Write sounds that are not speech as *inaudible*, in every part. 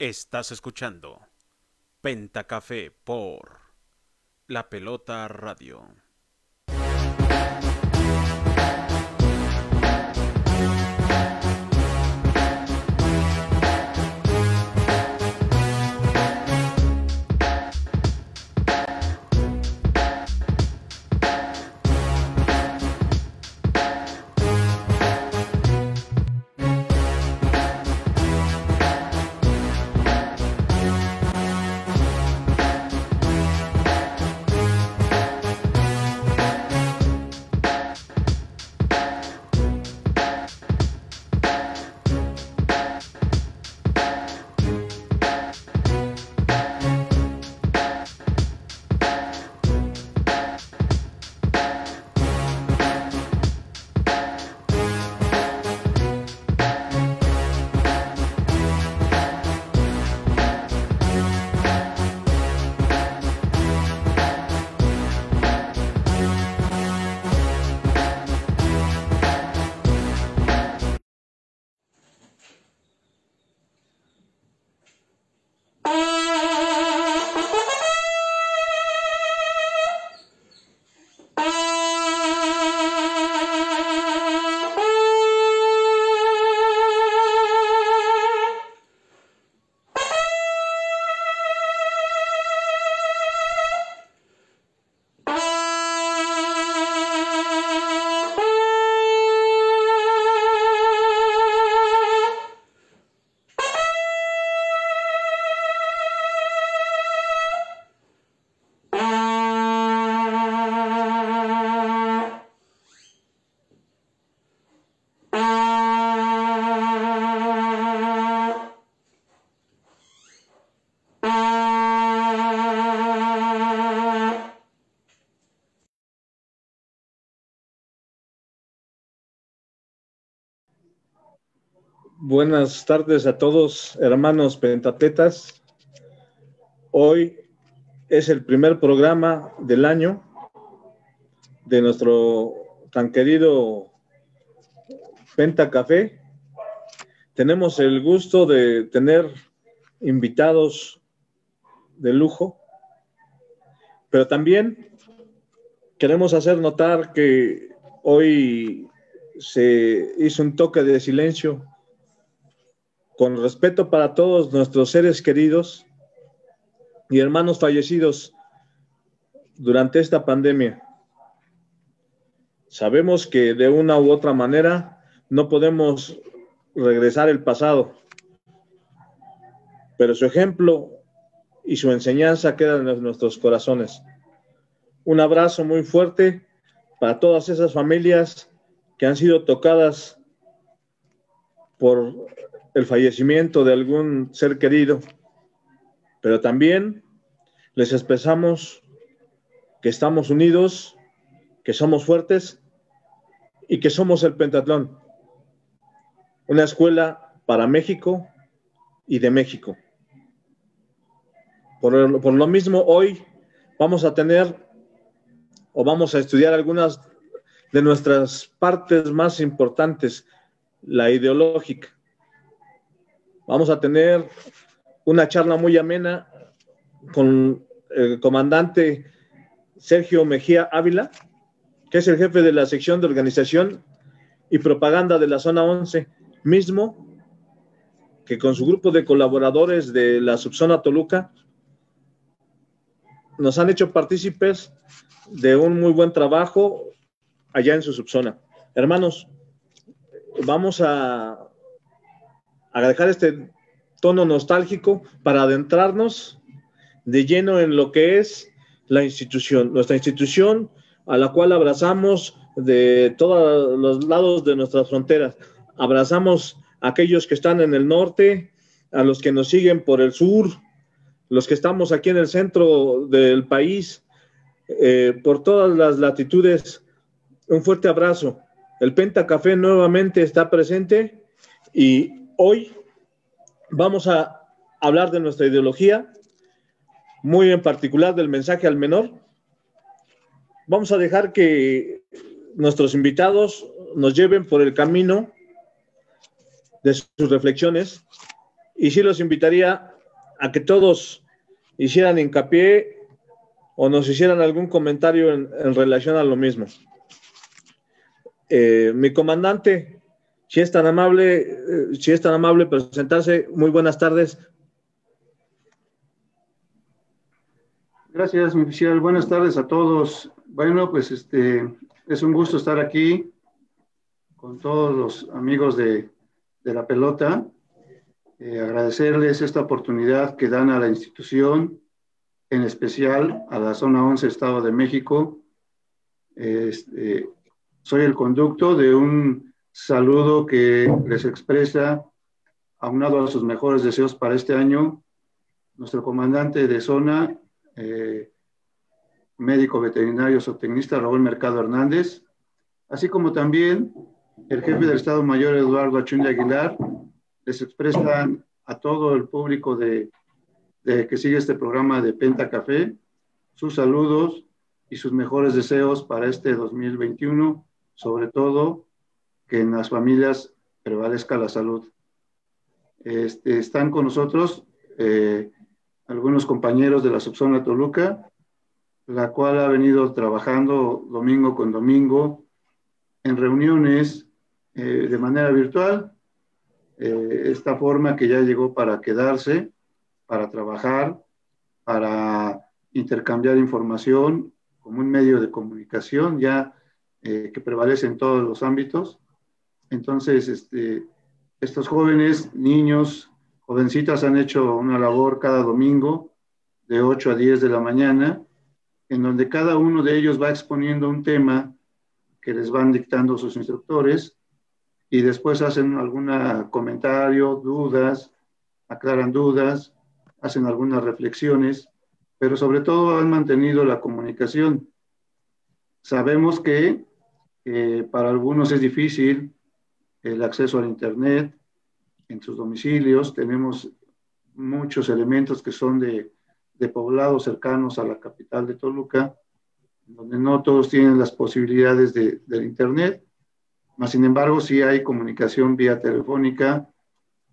Estás escuchando Pentacafé por La Pelota Radio. Buenas tardes a todos, hermanos pentatletas. Hoy es el primer programa del año de nuestro tan querido Penta Café. Tenemos el gusto de tener invitados de lujo, pero también queremos hacer notar que hoy se hizo un toque de silencio con respeto para todos nuestros seres queridos y hermanos fallecidos durante esta pandemia. Sabemos que de una u otra manera no podemos regresar el pasado, pero su ejemplo y su enseñanza quedan en nuestros corazones. Un abrazo muy fuerte para todas esas familias que han sido tocadas por el fallecimiento de algún ser querido, pero también les expresamos que estamos unidos, que somos fuertes y que somos el Pentatlón, una escuela para México y de México. Por, por, lo mismo, hoy vamos a tener o vamos a estudiar algunas de nuestras partes más importantes, la ideológica. Vamos a tener una charla muy amena con el comandante Sergio Mejía Ávila, que es el jefe de la sección de organización y propaganda de la zona 11, mismo que con su grupo de colaboradores de la subzona Toluca nos han hecho partícipes de un muy buen trabajo allá en su subzona. Hermanos, vamos a a dejar este tono nostálgico para adentrarnos de lleno en lo que es la institución, nuestra institución a la cual abrazamos de todos los lados de nuestras fronteras. Abrazamos a aquellos que están en el norte, a los que nos siguen por el sur, los que estamos aquí en el centro del país, eh, por todas las latitudes. Un fuerte abrazo. El Penta Café nuevamente está presente y hoy vamos a hablar de nuestra ideología, muy en particular del mensaje al menor. Vamos a dejar que nuestros invitados nos lleven por el camino de sus reflexiones y sí los invitaría a que todos hicieran hincapié o nos hicieran algún comentario en, relación a lo mismo. Eh, mi comandante, si es tan amable, eh, si es tan amable presentarse, muy buenas tardes. Gracias, mi oficial. Buenas tardes a todos. Bueno, pues este es un gusto estar aquí con todos los amigos de, la pelota. Eh, agradecerles esta oportunidad que dan a la institución, en especial a la zona 11 Estado de México. Este, soy el conducto de un saludo que les expresa, aunado a sus mejores deseos para este año, nuestro comandante de zona, eh, médico veterinario zootecnista Raúl Mercado Hernández, así como también el jefe del Estado Mayor Eduardo Achundi Aguilar, les expresan a todo el público de, que sigue este programa de Penta Café sus saludos y sus mejores deseos para este 2021, sobre todo que en las familias prevalezca la salud. Este, están con nosotros eh, algunos compañeros de la subzona Toluca, la cual ha venido trabajando domingo con domingo en reuniones eh, de manera virtual. Eh, esta forma que ya llegó para quedarse, para trabajar, para intercambiar información como un medio de comunicación ya eh, que prevalece en todos los ámbitos. Entonces, este, estos jóvenes, niños, jovencitas han hecho una labor cada domingo de 8 a 10 de la mañana, en donde cada uno de ellos va exponiendo un tema que les van dictando sus instructores y después hacen algún comentario, dudas, aclaran dudas, hacen algunas reflexiones, pero sobre todo han mantenido la comunicación. Sabemos que para algunos es difícil el acceso al Internet, en sus domicilios. Tenemos muchos elementos que son de, de poblados cercanos a la capital de Toluca, donde no todos tienen las posibilidades de, del Internet, mas sin embargo sí hay comunicación vía telefónica.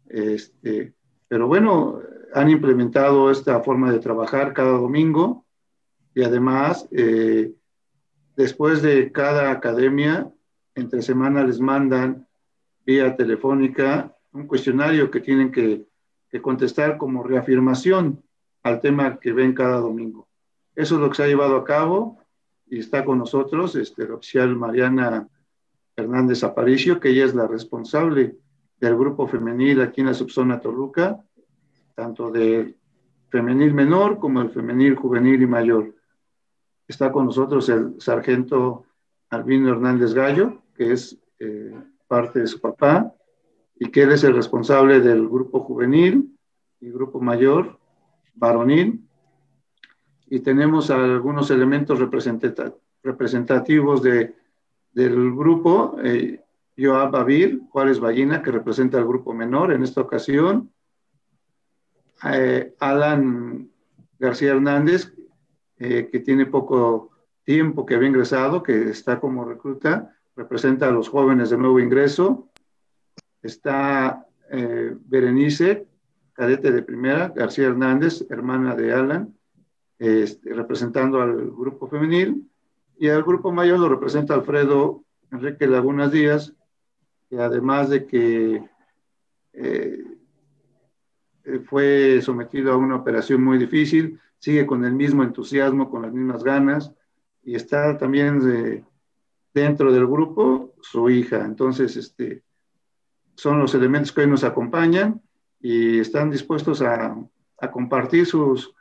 Este, pero bueno, han implementado esta forma de trabajar cada domingo y además, eh, después de cada academia, entre semana les mandan vía telefónica un cuestionario que tienen que, contestar como reafirmación al tema que ven cada domingo. Eso es lo que se ha llevado a cabo y está con nosotros este, la oficial Mariana Hernández Aparicio, que ella es la responsable del grupo femenil aquí en la subzona Toluca, tanto de femenil menor como el femenil juvenil y mayor. Está con nosotros el sargento Albino Hernández Gallo, que es eh, parte de su papá, y que él es el responsable del grupo juvenil y grupo mayor, varonil, y tenemos algunos elementos representativos de, del grupo, eh, Joab Babir, Juárez Ballina, que representa al grupo menor en esta ocasión, eh, Alan García Hernández, eh, que tiene poco tiempo que había ingresado, que está como recluta, representa a los jóvenes de nuevo ingreso, está eh, Berenice, cadete de primera, García Hernández, hermana de Alan, este, representando al grupo femenil, y al grupo mayor lo representa Alfredo Enrique Lagunas Díaz, que además de que eh, fue sometido a una operación muy difícil, sigue con el mismo entusiasmo, con las mismas ganas, y está también dentro del grupo su hija. Entonces, este, son los elementos que hoy nos acompañan y están dispuestos a, compartir sus,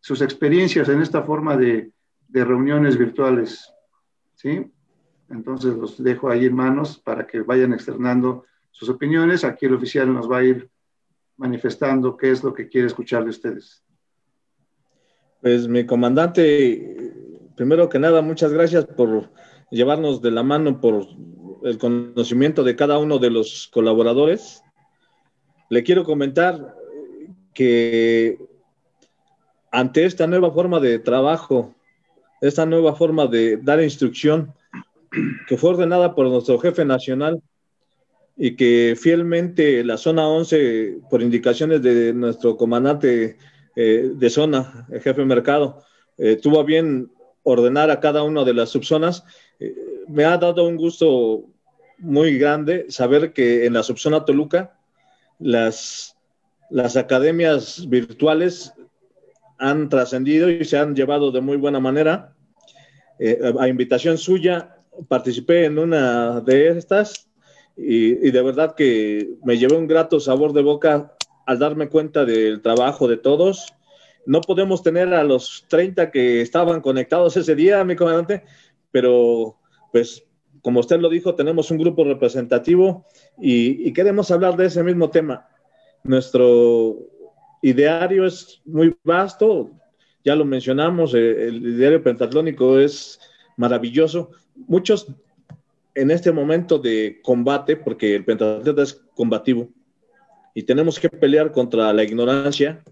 sus, experiencias en esta forma de, reuniones virtuales. ¿sí? Entonces los dejo ahí en manos para que vayan externando sus opiniones. Aquí el oficial nos va a ir manifestando qué es lo que quiere escuchar de ustedes. Pues mi comandante, primero que nada, muchas gracias por llevarnos de la mano por el conocimiento de cada uno de los colaboradores. Le quiero comentar que ante esta nueva forma de trabajo, esta nueva forma de dar instrucción, que fue ordenada por nuestro jefe nacional, y que fielmente la zona 11, por indicaciones de nuestro comandante eh, de zona, el jefe mercado, eh, tuvo bien ordenar a cada una de las subzonas, me ha dado un gusto muy grande saber que en la subzona Toluca las, las academias virtuales han trascendido y se han llevado de muy buena manera. a invitación suya, participé en una de estas y, de verdad que me llevé un grato sabor de boca al darme cuenta del trabajo de todos. No podemos tener a los 30 que estaban conectados ese día, mi comandante, pero pues como usted lo dijo, tenemos un grupo representativo y, queremos hablar de ese mismo tema. Nuestro ideario es muy vasto, ya lo mencionamos, eh, el ideario pentatlónico es maravilloso. Muchos en este momento de combate, porque el pentatleta es combativo, y tenemos que pelear contra la ignorancia,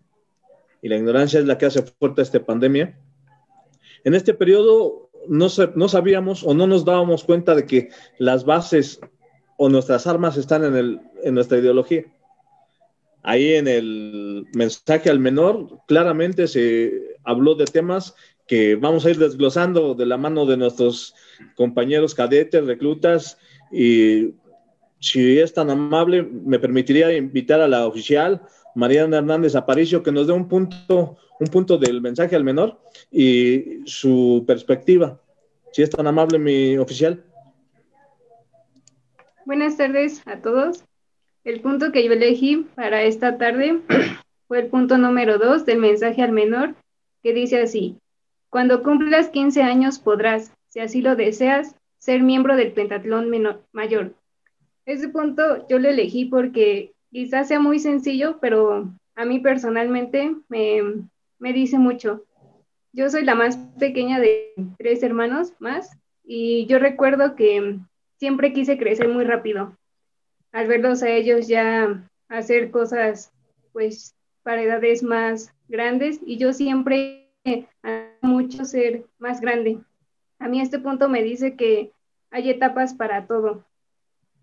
y la ignorancia es la que hace fuerte esta pandemia. En este periodo no, no sabíamos o no nos dábamos cuenta de que las bases o nuestras armas están en, el, en nuestra ideología. Ahí en el mensaje al menor claramente se habló de temas que vamos a ir desglosando de la mano de nuestros compañeros cadetes, reclutas, y si es tan amable, me permitiría invitar a la oficial, Mariana Hernández Aparicio, que nos dé un punto, un punto del mensaje al menor y su perspectiva. Si es tan amable, mi oficial. Buenas tardes a todos. El punto que yo elegí para esta tarde *clears throat* fue el punto número dos del mensaje al menor, que dice así, cuando cumplas 15 años podrás, si así lo deseas, ser miembro del pentatlón mayor. Ese punto yo lo elegí porque quizás sea muy sencillo, pero a mí personalmente me, me dice mucho. Yo soy la más pequeña de tres hermanos más y yo recuerdo que siempre quise crecer muy rápido. Al verlos a ellos ya hacer cosas pues para edades más grandes y yo siempre mucho ser más grande. A mí este punto me dice que hay etapas para todo.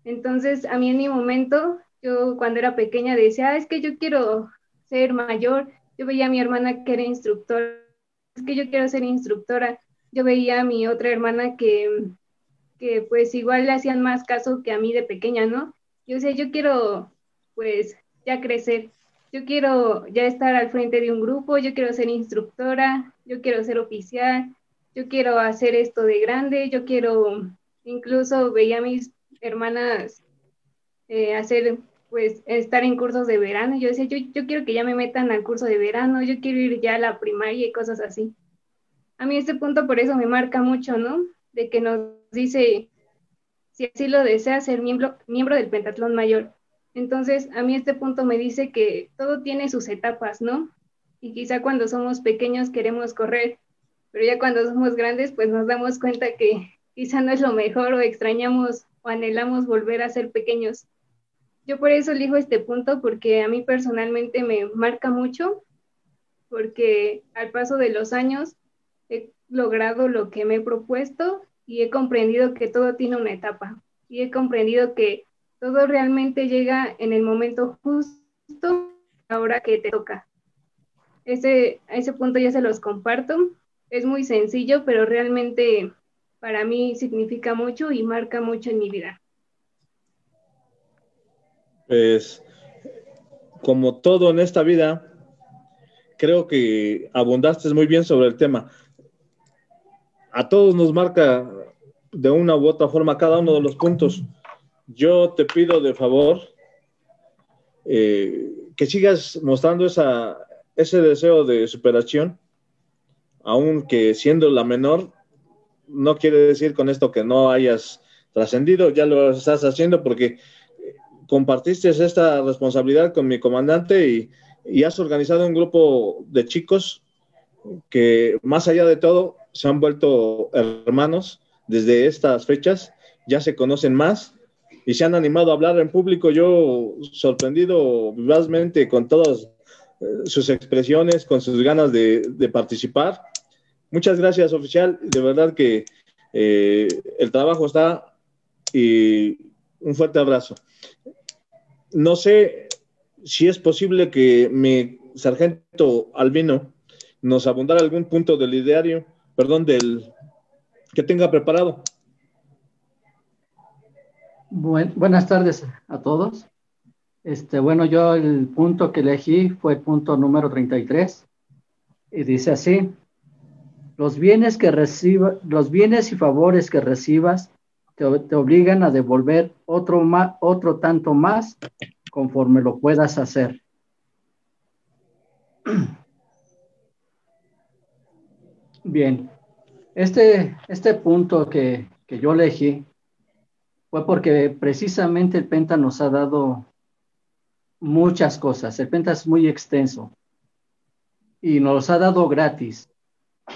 Entonces, a mí en mi momento, yo cuando era pequeña decía, ah, es que yo quiero ser mayor. Yo veía a mi hermana que era instructora, es que yo quiero ser instructora. Yo veía a mi otra hermana que, que pues igual le hacían más caso que a mí de pequeña, ¿no? Yo decía, yo quiero pues ya crecer yo quiero ya estar al frente de un grupo, yo quiero ser instructora, yo quiero ser oficial, yo quiero hacer esto de grande, yo quiero, incluso veía a mis hermanas eh, hacer, pues, estar en cursos de verano. Yo decía, yo, yo quiero que ya me metan al curso de verano, yo quiero ir ya a la primaria y cosas así. A mí este punto por eso me marca mucho, ¿no? De que nos dice, si así lo desea, ser miembro, miembro del pentatlón mayor. Entonces, a mí este punto me dice que todo tiene sus etapas, ¿no? Y quizá cuando somos pequeños queremos correr, pero ya cuando somos grandes, pues nos damos cuenta que quizá no es lo mejor o extrañamos o anhelamos volver a ser pequeños. Yo por eso elijo este punto porque a mí personalmente me marca mucho, porque al paso de los años he logrado lo que me he propuesto y he comprendido que todo tiene una etapa y he comprendido que todo realmente llega en el momento justo, ahora que te toca. Ese, ese punto ya se los comparto. Es muy sencillo, pero realmente para mí significa mucho y marca mucho en mi vida. Pues, como todo en esta vida, creo que abundaste muy bien sobre el tema. A todos nos marca de una u otra forma cada uno de los puntos yo te pido de favor eh, que sigas mostrando ese deseo de superación, aunque siendo la menor, no quiere decir con esto que no hayas trascendido, ya lo estás haciendo porque compartiste esta responsabilidad con mi comandante y, y has organizado un grupo de chicos que más allá de todo se han vuelto hermanos desde estas fechas, ya se conocen más y se han animado a hablar en público. Yo sorprendido vivazmente con todas eh, sus expresiones, con sus ganas de, participar. Muchas gracias, oficial. De verdad que eh, el trabajo está y un fuerte abrazo. No sé si es posible que mi sargento Albino nos abundara algún punto del ideario, perdón, del que tenga preparado. buenas tardes a todos. Este, bueno, yo el punto que elegí fue el punto número 33 y dice así: los bienes que reciba, los bienes y favores que recibas te, obligan a devolver otro, otro tanto más conforme lo puedas hacer. *clears throat* Bien, este, este punto que, que yo elegí fue porque precisamente el Penta nos ha dado muchas cosas. El Penta es muy extenso y nos ha dado gratis.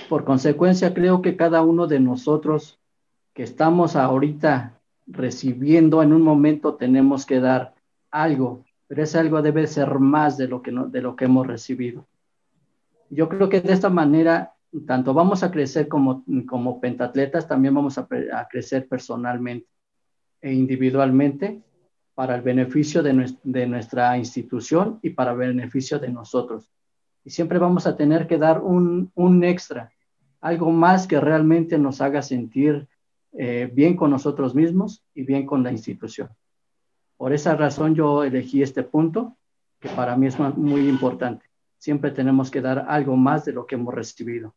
Por consecuencia, creo que cada uno de nosotros que estamos ahorita recibiendo en un momento tenemos que dar algo, pero ese algo debe ser más de lo que, de lo que hemos recibido. Yo creo que de esta manera, tanto vamos a crecer como, como pentatletas, también vamos a, crecer personalmente e individualmente para el beneficio de, de nuestra institución y para el beneficio de nosotros. Y siempre vamos a tener que dar un, un extra, algo más que realmente nos haga sentir eh, bien con nosotros mismos y bien con la institución. Por esa razón yo elegí este punto, que para mí es muy importante. Siempre tenemos que dar algo más de lo que hemos recibido.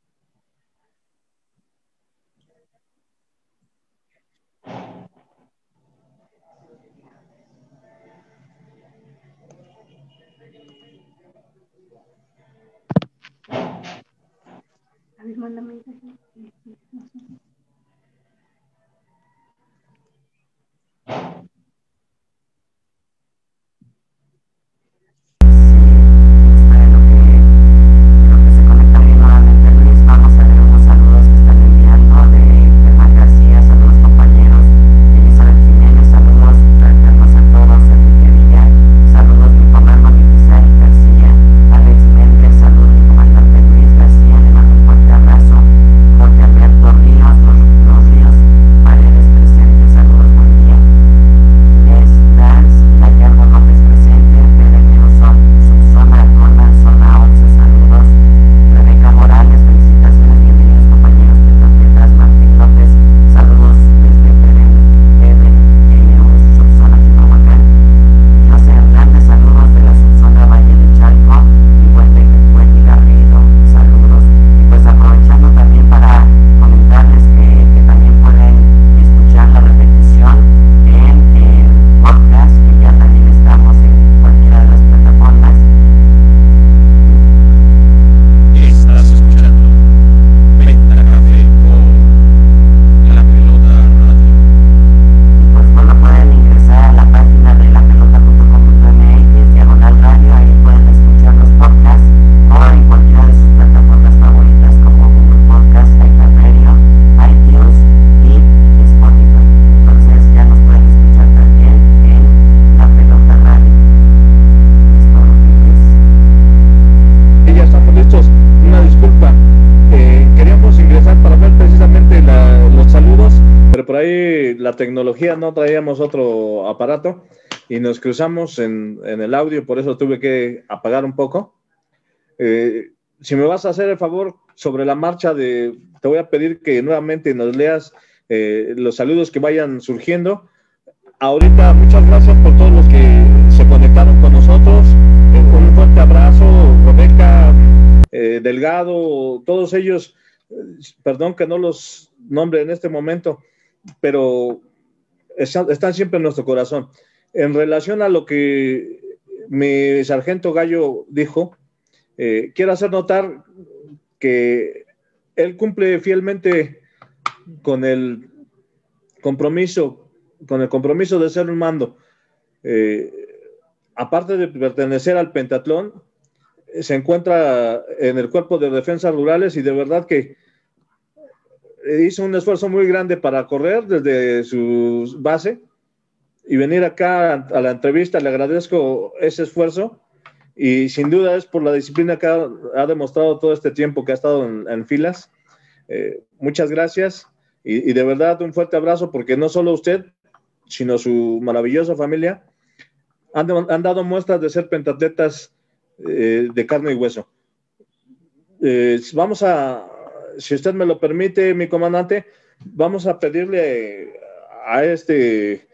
A ver, mándame nos cruzamos en, el audio, por eso tuve que apagar un poco. Eh, si me vas a hacer el favor sobre la marcha de, te voy a pedir que nuevamente nos leas eh, los saludos que vayan surgiendo. Ahorita muchas gracias por todos los que se conectaron con nosotros. Eh, un fuerte abrazo, Rebeca, Delgado, todos ellos, perdón que no los nombre en este momento, pero están, siempre en nuestro corazón. En relación a lo que mi sargento Gallo dijo, eh, quiero hacer notar que él cumple fielmente con el compromiso, con el compromiso de ser un mando. Eh, aparte de pertenecer al pentatlón, se encuentra en el cuerpo de defensas rurales y de verdad que hizo un esfuerzo muy grande para correr desde su base y venir acá a la entrevista. Le agradezco ese esfuerzo y sin duda es por la disciplina que ha, demostrado todo este tiempo que ha estado en, filas. Eh, muchas gracias y, de verdad un fuerte abrazo porque no solo usted, sino su maravillosa familia, han, dado muestras de ser pentatletas eh, de carne y hueso. Eh, vamos a, si usted me lo permite, mi comandante, vamos a pedirle a este,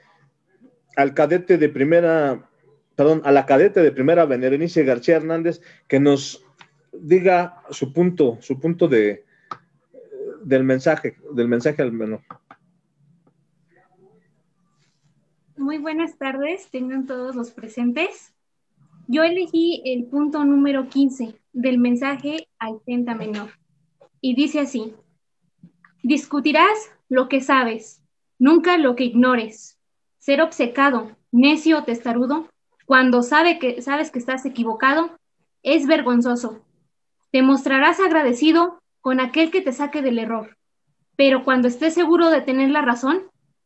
al cadete de primera, perdón, a la cadete de primera, Berenice García Hernández, que nos diga su punto, su punto de, del mensaje, del mensaje al menor. Muy buenas tardes, tengan todos los presentes. Yo elegí el punto número 15 del mensaje al tenta menor y dice así, discutirás lo que sabes, nunca lo que ignores. Ser obcecado, necio o testarudo, cuando sabe que, sabes que estás equivocado, es vergonzoso. Te mostrarás agradecido con aquel que te saque del error, pero cuando estés seguro de tener la razón,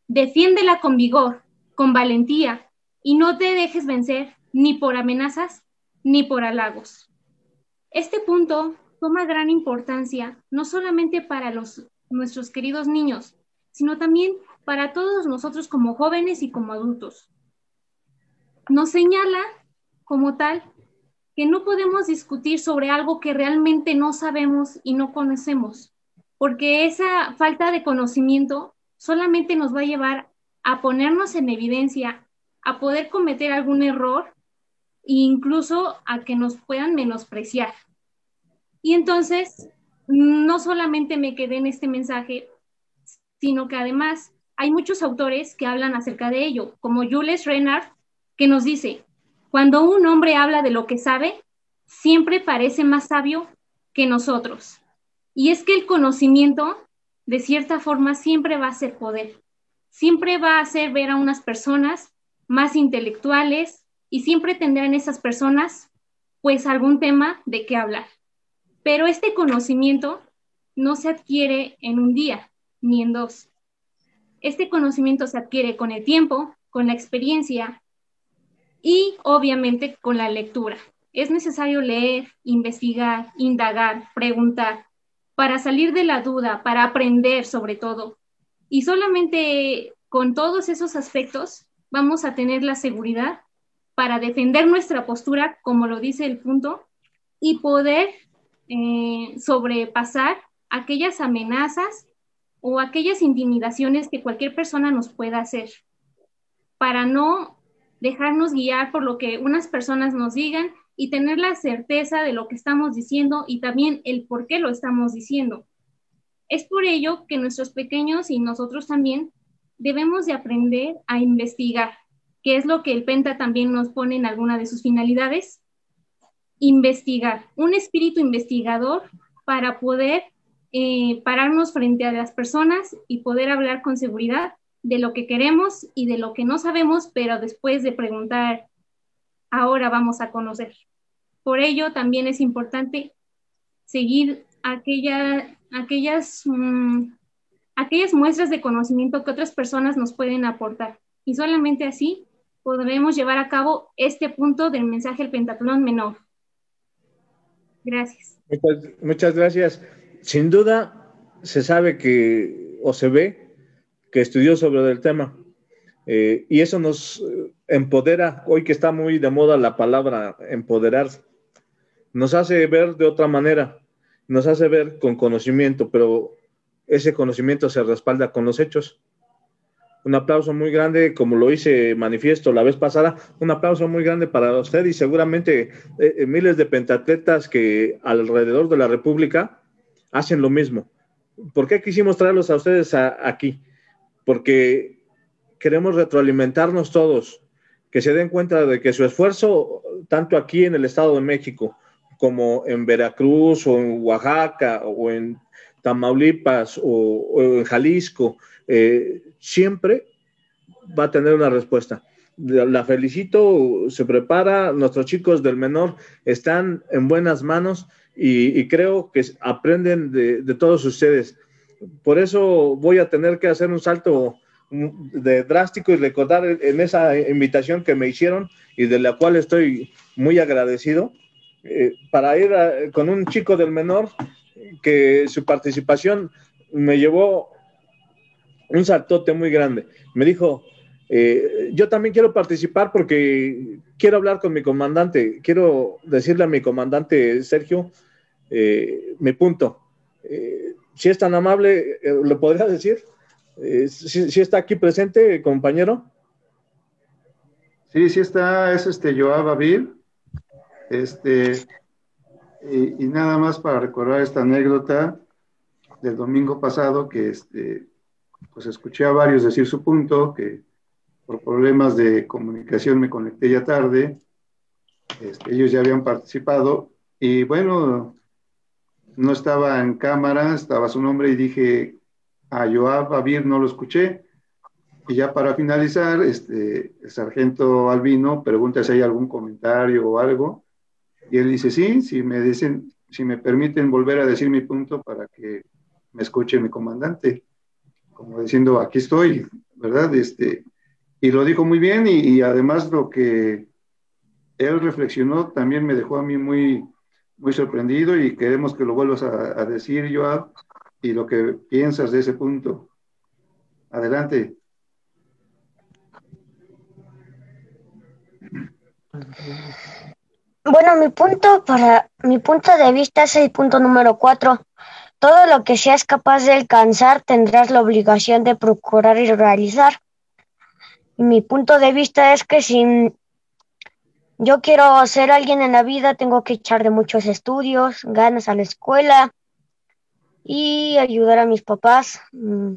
defiéndela con vigor, con valentía, y no te dejes vencer ni por amenazas ni por halagos. Este punto toma gran importancia no solamente para los, nuestros queridos niños, sino también para todos nosotros como jóvenes y como adultos. Nos señala como tal que no podemos discutir sobre algo que realmente no sabemos y no conocemos, porque esa falta de conocimiento solamente nos va a llevar a ponernos en evidencia, a poder cometer algún error e incluso a que nos puedan menospreciar. Y entonces, no solamente me quedé en este mensaje, sino que además hay muchos autores que hablan acerca de ello, como Jules Renard, que nos dice, cuando un hombre habla de lo que sabe, siempre parece más sabio que nosotros. Y es que el conocimiento, de cierta forma, siempre va a ser poder. Siempre va a hacer ver a unas personas más intelectuales y siempre tendrán esas personas, pues, algún tema de qué hablar. Pero este conocimiento no se adquiere en un día ni en dos. Este conocimiento se adquiere con el tiempo, con la experiencia y obviamente con la lectura. Es necesario leer, investigar, indagar, preguntar, para salir de la duda, para aprender sobre todo. Y solamente con todos esos aspectos vamos a tener la seguridad para defender nuestra postura, como lo dice el punto, y poder eh, sobrepasar aquellas amenazas o aquellas intimidaciones que cualquier persona nos pueda hacer, para no dejarnos guiar por lo que unas personas nos digan y tener la certeza de lo que estamos diciendo y también el por qué lo estamos diciendo. Es por ello que nuestros pequeños y nosotros también debemos de aprender a investigar, que es lo que el Penta también nos pone en alguna de sus finalidades, investigar, un espíritu investigador para poder eh, pararnos frente a las personas y poder hablar con seguridad de lo que queremos y de lo que no sabemos, pero después de preguntar, ahora vamos a conocer. Por ello, también es importante seguir aquella, aquellas, mm, aquellas muestras de conocimiento que otras personas nos pueden aportar. Y solamente así podremos llevar a cabo este punto del mensaje del pentatlón menor. Gracias. Muchas, gracias. Sin duda, se sabe que, o se ve, que estudió sobre el tema. Eh, y eso nos empodera, hoy que está muy de moda la palabra empoderar, nos hace ver de otra manera, nos hace ver con conocimiento, pero ese conocimiento se respalda con los hechos. Un aplauso muy grande, como lo hice manifiesto la vez pasada, un aplauso muy grande para usted y seguramente eh, eh, miles de pentatletas que alrededor de la República hacen lo mismo. ¿Por qué quisimos traerlos a ustedes aquí? Porque queremos retroalimentarnos todos, que se den cuenta de que su esfuerzo, tanto aquí en el Estado de México como en Veracruz o en Oaxaca o en Tamaulipas o en Jalisco, eh, siempre va a tener una respuesta. La felicito, se prepara, nuestros chicos del menor están en buenas manos y, creo que aprenden de, todos ustedes. Por eso voy a tener que hacer un salto de drástico y recordar en esa invitación que me hicieron y de la cual estoy muy agradecido, eh, para ir con un chico del menor que su participación me llevó un saltote muy grande. Me dijo, Eh, yo también quiero participar porque quiero hablar con mi comandante. Quiero decirle a mi comandante Sergio eh, mi punto. Eh, si es tan amable, ¿le podría decir? Si, está aquí presente, compañero? Sí, sí está, es este Joab Abir. Este, y, y, nada más para recordar esta anécdota del domingo pasado, que este, pues escuché a varios decir su punto, que por problemas de comunicación me conecté ya tarde. Este, ellos ya habían participado y bueno, no estaba en cámara, estaba su nombre y dije a Joab Abir no lo escuché. Y ya para finalizar, este, el sargento Albino pregunta si hay algún comentario o algo. Y él dice, sí, si me dicen, si me permiten volver a decir mi punto para que me escuche mi comandante. Como diciendo, aquí estoy, ¿verdad? Este, y lo dijo muy bien y, además lo que él reflexionó también me dejó a mí muy, muy sorprendido y queremos que lo vuelvas a, decir, Joab, y lo que piensas de ese punto. Adelante. Bueno, mi punto para mi punto de vista es el punto número cuatro. Todo lo que seas capaz de alcanzar tendrás la obligación de procurar y realizar mi punto de vista es que si yo quiero ser alguien en la vida, tengo que echar de muchos estudios, ganas a la escuela y ayudar a mis papás. Mm.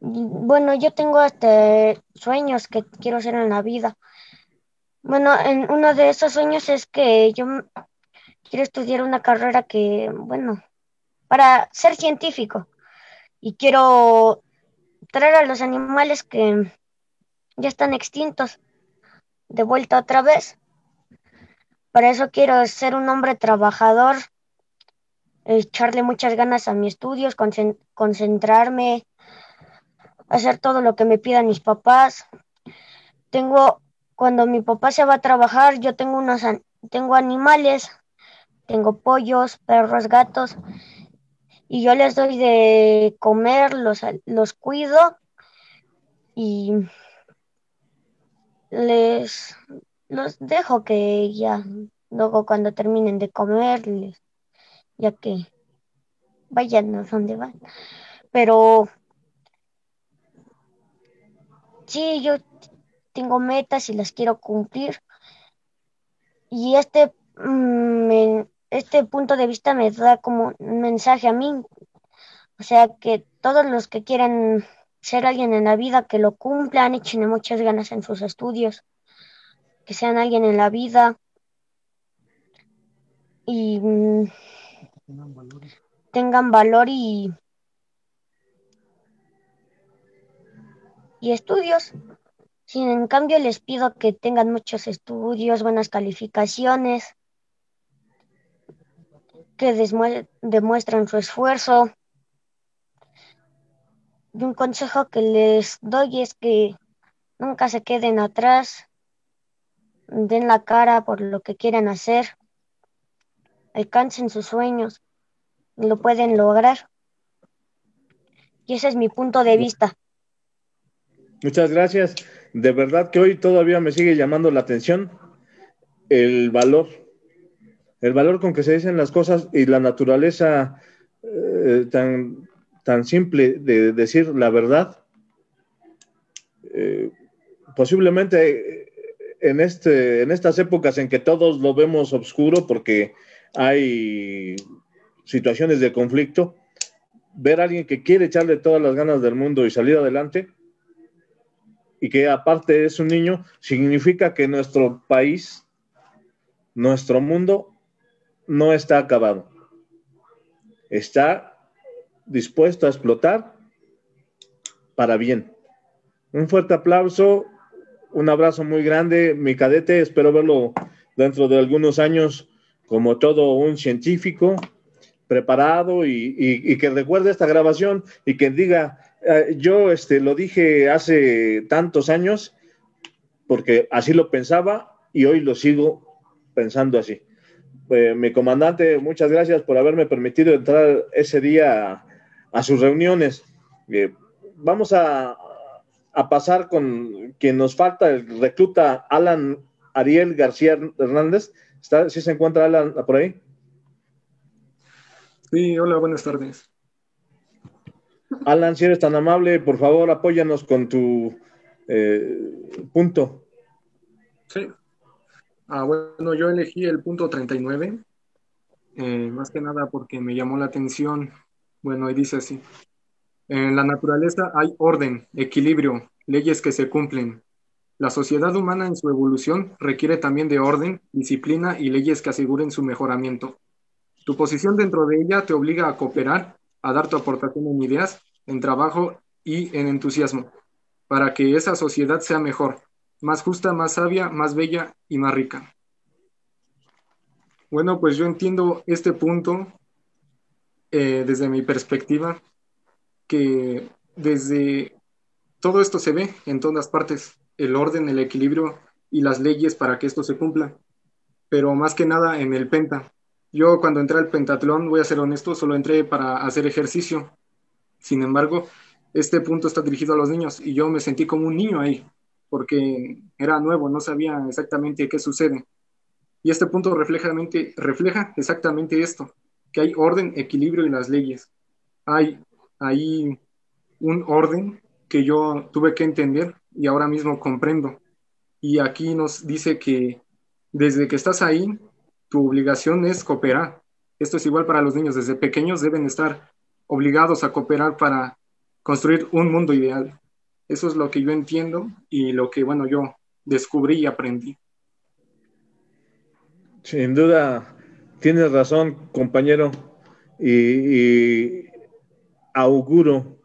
Bueno, yo tengo este sueños que quiero hacer en la vida. Bueno, en uno de esos sueños es que yo quiero estudiar una carrera que, bueno, para ser científico. Y quiero traer a los animales que ya están extintos de vuelta otra vez. Para eso quiero ser un hombre trabajador, echarle muchas ganas a mis estudios, concentrarme, hacer todo lo que me pidan mis papás. Tengo, cuando mi papá se va a trabajar, yo tengo unos, tengo animales, tengo pollos, perros, gatos, y yo les doy de comer, los, los cuido y les los dejo que ya luego cuando terminen de comer, ya que vayan a donde van. Pero sí, yo tengo metas y las quiero cumplir. Y este mm, este punto de vista me da como un mensaje a mí. O sea, que todos los que quieran ser alguien en la vida, que lo cumplan, echen muchas ganas en sus estudios, que sean alguien en la vida y mm, tengan valor y, y estudios. Sin en cambio les pido que tengan muchos estudios, buenas calificaciones, que demuestran su esfuerzo. Y un consejo que les doy es que nunca se queden atrás, den la cara por lo que quieran hacer, alcancen sus sueños lo pueden lograr. Y ese es mi punto de vista. Muchas gracias. De verdad que hoy todavía me sigue llamando la atención el valor el valor con que se dicen las cosas y la naturaleza eh, tan, tan simple de decir la verdad, eh, posiblemente en, este, en estas épocas en que todos lo vemos oscuro porque hay situaciones de conflicto, ver a alguien que quiere echarle todas las ganas del mundo y salir adelante, y que aparte es un niño, significa que nuestro país, nuestro mundo no está acabado. Está dispuesto a explotar para bien. Un fuerte aplauso, un abrazo muy grande, mi cadete. Espero verlo dentro de algunos años como todo un científico preparado y, que recuerde esta grabación y que diga, eh, yo este, lo dije hace tantos años porque así lo pensaba y hoy lo sigo pensando así. Eh, mi comandante, muchas gracias por haberme permitido entrar ese día a, sus reuniones. Eh, vamos a, a pasar con quien nos falta, el recluta Alan Ariel García Hernández. ¿Está, ¿Sí se encuentra Alan por ahí? Sí, hola, buenas tardes. Alan, si eres tan amable, por favor, apóyanos con tu eh, punto. Sí. Ah, bueno, yo elegí el punto 39, eh, más que nada porque me llamó la atención. Bueno, y dice así. En la naturaleza hay orden, equilibrio, leyes que se cumplen. La sociedad humana en su evolución requiere también de orden, disciplina y leyes que aseguren su mejoramiento. Tu posición dentro de ella te obliga a cooperar, a dar tu aportación en ideas, en trabajo y en entusiasmo, para que esa sociedad sea mejor, más justa, más sabia, más bella y más rica. Bueno, pues yo entiendo este punto eh, desde mi perspectiva, que desde todo esto se ve en todas partes, el orden, el equilibrio y las leyes para que esto se cumpla, pero más que nada en el penta. Yo cuando entré al pentatlón, voy a ser honesto, solo entré para hacer ejercicio. Sin embargo, este punto está dirigido a los niños y yo me sentí como un niño ahí, porque era nuevo, no sabía exactamente qué sucede. Y este punto refleja, refleja exactamente esto, que hay orden, equilibrio en las leyes. Hay, hay un orden que yo tuve que entender y ahora mismo comprendo. Y aquí nos dice que desde que estás ahí, tu obligación es cooperar. Esto es igual para los niños. Desde pequeños deben estar obligados a cooperar para construir un mundo ideal. Eso es lo que yo entiendo y lo que, bueno, yo descubrí y aprendí. Sin duda, tienes razón, compañero, y, auguro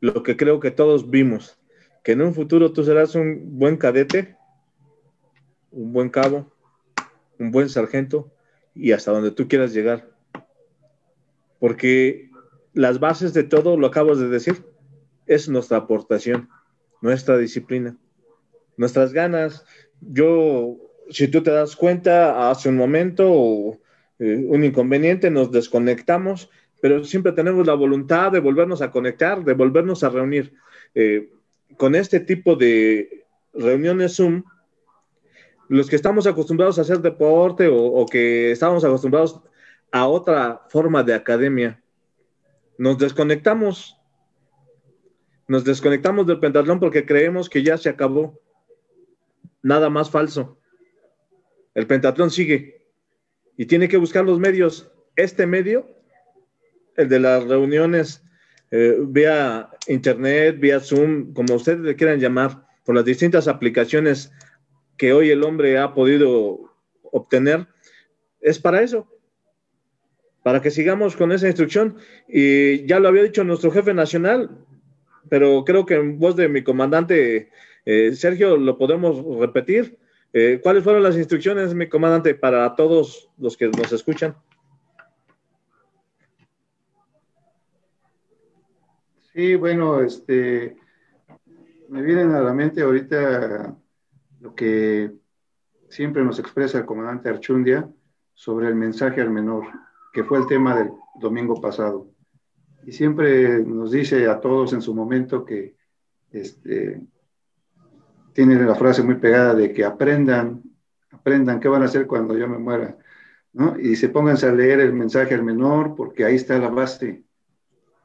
lo que creo que todos vimos, que en un futuro tú serás un buen cadete, un buen cabo, un buen sargento y hasta donde tú quieras llegar. Porque las bases de todo, lo acabas de decir, es nuestra aportación, nuestra disciplina, nuestras ganas. Yo, si tú te das cuenta, hace un momento eh, un inconveniente, nos desconectamos, pero siempre tenemos la voluntad de volvernos a conectar, de volvernos a reunir. Eh, con este tipo de reuniones Zoom, los que estamos acostumbrados a hacer deporte o, que estamos acostumbrados a otra forma de academia, nos desconectamos. Nos desconectamos del pentatlón porque creemos que ya se acabó. Nada más falso. El pentatlón sigue y tiene que buscar los medios. Este medio, el de las reuniones eh, vía internet, vía Zoom, como ustedes le quieran llamar, por las distintas aplicaciones que hoy el hombre ha podido obtener, es para eso, para que sigamos con esa instrucción. Y ya lo había dicho nuestro jefe nacional, pero creo que en voz de mi comandante eh, Sergio lo podemos repetir. Eh, ¿Cuáles fueron las instrucciones, mi comandante, para todos los que nos escuchan? Sí, bueno, este, me vienen a la mente ahorita lo que siempre nos expresa el comandante Archundia sobre el mensaje al menor, que fue el tema del domingo pasado. Y siempre nos dice a todos en su momento que este, tiene la frase muy pegada de que aprendan, aprendan qué van a hacer cuando yo me muera. ¿no? Y se pónganse a leer el mensaje al menor porque ahí está la base,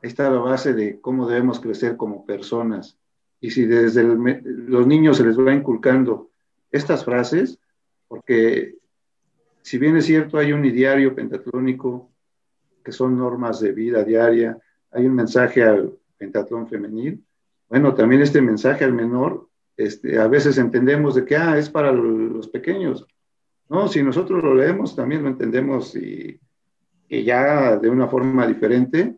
ahí está la base de cómo debemos crecer como personas y si desde los niños se les va inculcando estas frases, porque si bien es cierto hay un ideario pentatlónico que son normas de vida diaria, hay un mensaje al pentatlón femenil, bueno, también este mensaje al menor, este, a veces entendemos de que, ah, es para los pequeños. No, si nosotros lo leemos, también lo entendemos y, ya de una forma diferente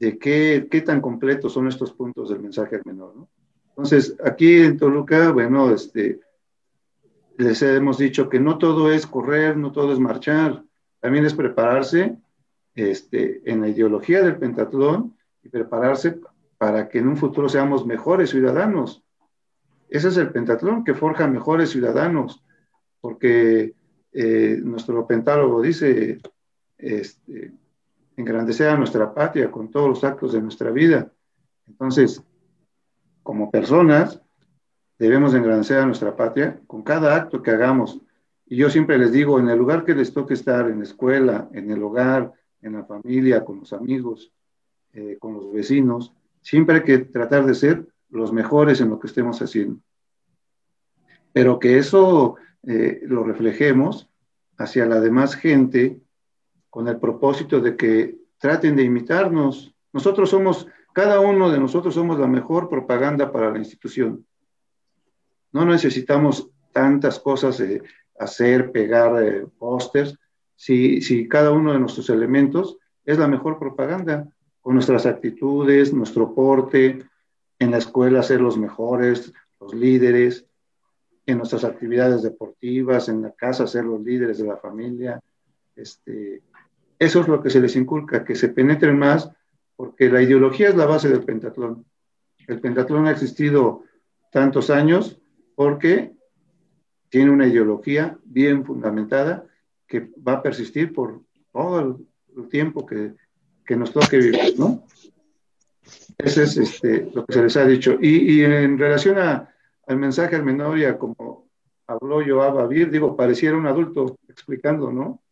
de qué, qué tan completos son estos puntos del mensaje al menor, ¿no? Entonces, aquí en Toluca, bueno, este, les hemos dicho que no todo es correr, no todo es marchar, también es prepararse este, en la ideología del pentatlón y prepararse para que en un futuro seamos mejores ciudadanos. Ese es el pentatlón que forja mejores ciudadanos, porque eh, nuestro pentálogo dice, este, engrandecer a nuestra patria con todos los actos de nuestra vida. Entonces, como personas, debemos engrandecer a nuestra patria con cada acto que hagamos. Y yo siempre les digo, en el lugar que les toque estar, en la escuela, en el hogar, en la familia, con los amigos, eh, con los vecinos, siempre hay que tratar de ser los mejores en lo que estemos haciendo. Pero que eso eh, lo reflejemos hacia la demás gente con el propósito de que traten de imitarnos. Nosotros somos, cada uno de nosotros somos la mejor propaganda para la institución. No necesitamos tantas cosas de hacer, pegar eh, pósters, si, si cada uno de nuestros elementos es la mejor propaganda, con nuestras actitudes, nuestro porte, en la escuela ser los mejores, los líderes, en nuestras actividades deportivas, en la casa ser los líderes de la familia. Este, eso es lo que se les inculca, que se penetren más, porque la ideología es la base del pentatlón. El pentatlón ha existido tantos años porque tiene una ideología bien fundamentada que va a persistir por todo el, tiempo que, que, nos toque vivir, ¿no? Ese es este, lo que se les ha dicho. Y, y en relación a, al mensaje al menor y a como habló Joab Vir, digo, pareciera un adulto explicando, ¿no?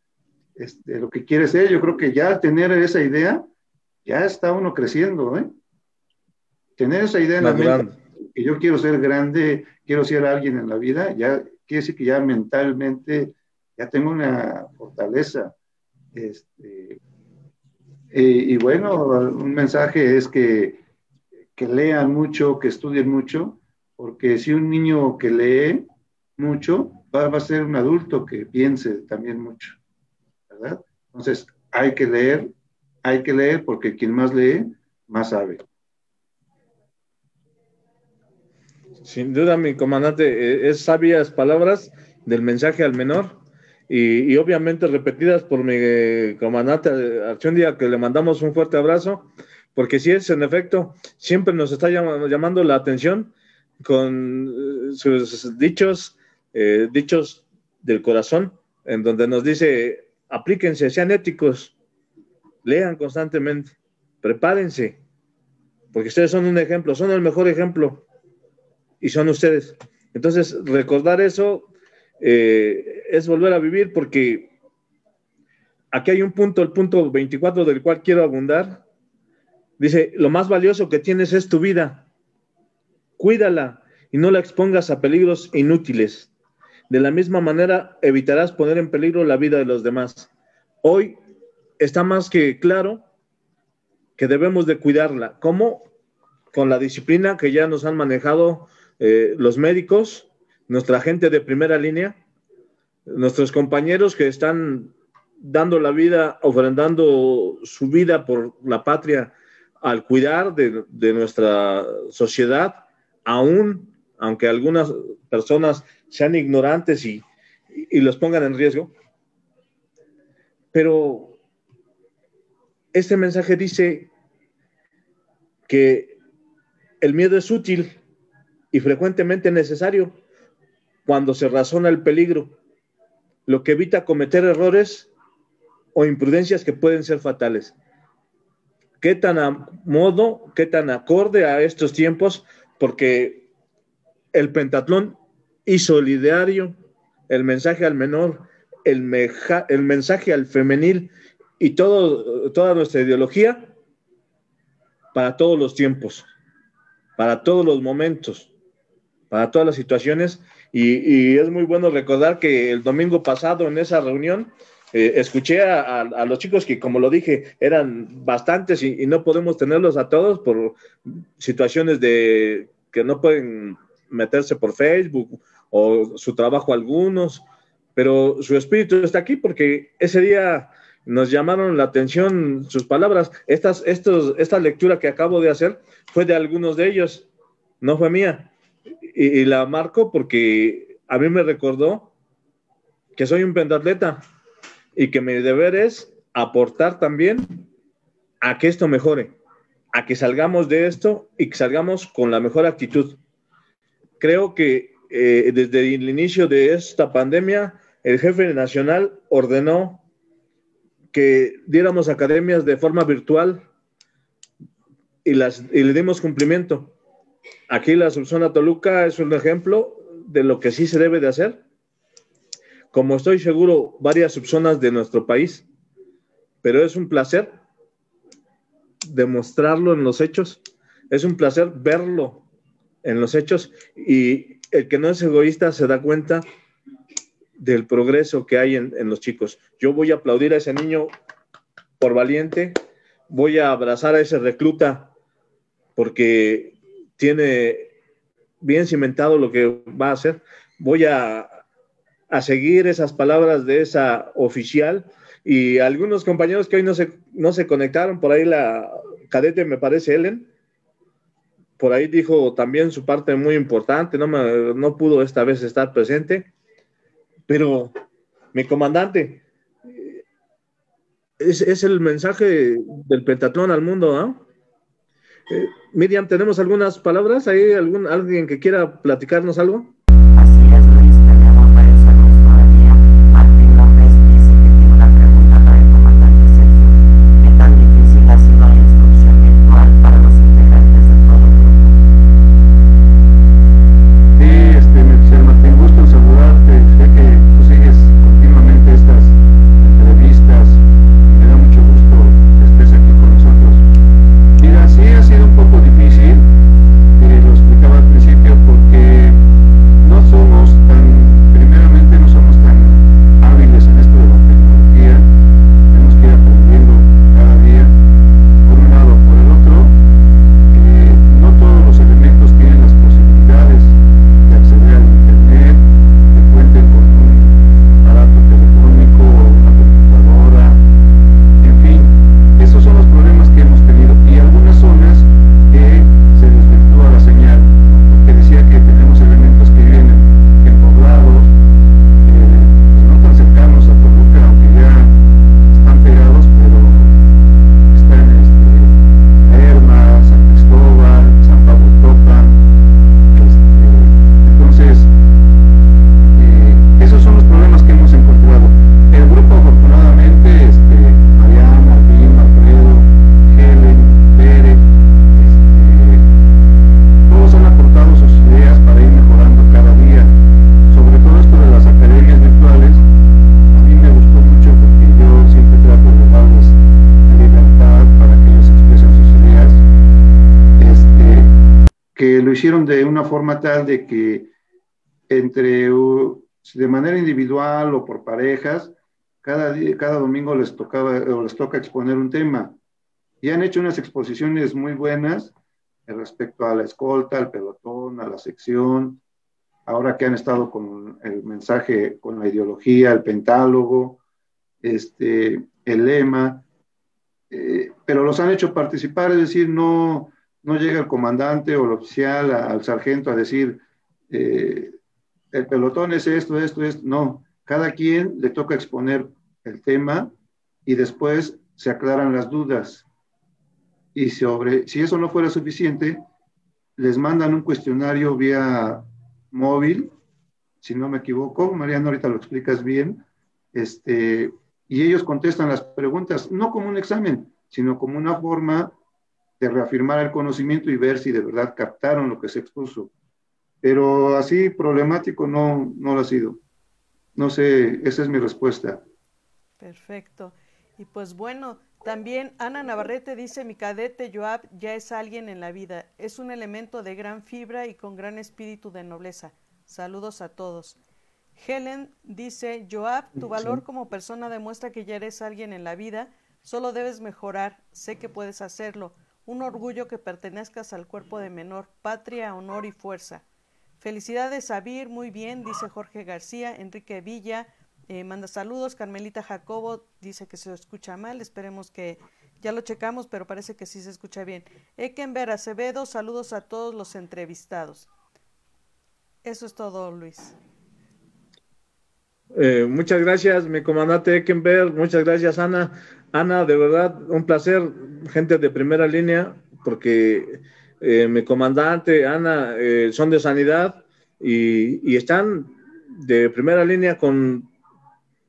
Este, lo que quiere ser, yo creo que ya tener esa idea, ya está uno creciendo, ¿eh? Tener esa idea en la mente, que yo quiero ser grande, quiero ser alguien en la vida, ya quiere decir que ya mentalmente ya tengo una fortaleza. Este, y, bueno, un mensaje es que, que lean mucho, que estudien mucho, porque si un niño que lee mucho va, a ser un adulto que piense también mucho, ¿verdad? Entonces, hay que leer, hay que leer porque quien más lee, más sabe. Sin duda, mi comandante, eh, es sabias palabras del mensaje al menor y, obviamente repetidas por mi eh, comandante Archundia, que le mandamos un fuerte abrazo, porque si es en efecto, siempre nos está llamando la atención con eh, sus dichos, eh, dichos del corazón, en donde nos dice, aplíquense, sean éticos, lean constantemente, prepárense, porque ustedes son un ejemplo, son el mejor ejemplo, y son ustedes. Entonces, recordar eso eh, es volver a vivir, porque aquí hay un punto, el punto 24 del cual quiero abundar. Dice, lo más valioso que tienes es tu vida cuídala y no la expongas a peligros inútiles. De la misma manera, evitarás poner en peligro la vida de los demás. Hoy está más que claro que debemos de cuidarla. ¿Cómo? Con la disciplina que ya nos han manejado eh, los médicos, nuestra gente de primera línea, nuestros compañeros que están dando la vida, ofrendando su vida por la patria al cuidar de, nuestra sociedad aún aunque algunas personas sean ignorantes y, los pongan en riesgo. Pero este mensaje dice que el miedo es útil y frecuentemente necesario cuando se razona el peligro, lo que evita cometer errores o imprudencias que pueden ser fatales. ¿Qué tan a modo, qué tan acorde a estos tiempos porque el pentatlón y solidario, el mensaje al menor, el, mensaje al femenil y todo, toda nuestra ideología para todos los tiempos, para todos los momentos, para todas las situaciones. Y, es muy bueno recordar que el domingo pasado en esa reunión eh, escuché a, los chicos que, como lo dije, eran bastantes y, no podemos tenerlos a todos por situaciones de que no pueden meterse por Facebook o su trabajo algunos, pero su espíritu está aquí porque ese día nos llamaron la atención sus palabras. Estas, estos, esta lectura que acabo de hacer fue de algunos de ellos, no fue mía. Y, y la marco porque a mí me recordó que soy un pentatleta y que mi deber es aportar también a que esto mejore, a que salgamos de esto y que salgamos con la mejor actitud. Creo que eh, desde el inicio de esta pandemia, el jefe nacional ordenó que diéramos academias de forma virtual y, las, y le dimos cumplimiento. aquí la subzona Toluca es un ejemplo de lo que sí se debe de hacer, como estoy seguro varias subzonas de nuestro país, pero es un placer demostrarlo en los hechos, es un placer verlo en los hechos y el que no es egoísta se da cuenta del progreso que hay en, en los chicos. Yo voy a aplaudir a ese niño por valiente, voy a abrazar a ese recluta porque tiene bien cimentado lo que va a hacer. Voy a, a seguir esas palabras de esa oficial y algunos compañeros que hoy no se, no se conectaron, por ahí la cadete me parece Ellen, por ahí dijo también su parte muy importante, no, me, no pudo esta vez estar presente, pero mi comandante, es, es el mensaje del pentatlón al mundo, ¿no? Eh, Miriam, ¿tenemos algunas palabras? ¿Hay algún, alguien que quiera platicarnos algo? Hicieron de una forma tal de que entre, de manera individual o por parejas, cada, día, cada domingo les, tocaba, o les toca exponer un tema. Y han hecho unas exposiciones muy buenas respecto a la escolta, al pelotón, a la sección, ahora que han estado con el mensaje, con la ideología, el pentálogo, este, el lema, eh, pero los han hecho participar, es decir, no, no llega el comandante o el oficial al sargento a decir, eh, el pelotón es esto, esto, esto. No, cada quien le toca exponer el tema y después se aclaran las dudas. Y sobre, si eso no fuera suficiente, les mandan un cuestionario vía móvil, si no me equivoco, Mariano, ahorita lo explicas bien, este, y ellos contestan las preguntas, no como un examen, sino como una forma de reafirmar el conocimiento y ver si de verdad captaron lo que se expuso. Pero así problemático no, no lo ha sido. No sé, esa es mi respuesta. Perfecto. Y pues bueno, también Ana Navarrete dice, mi cadete Joab ya es alguien en la vida, es un elemento de gran fibra y con gran espíritu de nobleza. Saludos a todos. Helen dice, Joab, tu valor como persona demuestra que ya eres alguien en la vida, solo debes mejorar, sé que puedes hacerlo. Un orgullo que pertenezcas al cuerpo de menor, patria, honor y fuerza. Felicidades, Abir, muy bien, dice Jorge García. Enrique Villa eh, manda saludos. Carmelita Jacobo dice que se escucha mal. Esperemos que ya lo checamos, pero parece que sí se escucha bien. Ekenber Acevedo, saludos a todos los entrevistados. Eso es todo, Luis. Eh, muchas gracias, mi comandante Ekenberg. Muchas gracias, Ana. Ana, de verdad, un placer, gente de primera línea, porque eh, mi comandante, Ana, eh, son de sanidad y, están de primera línea con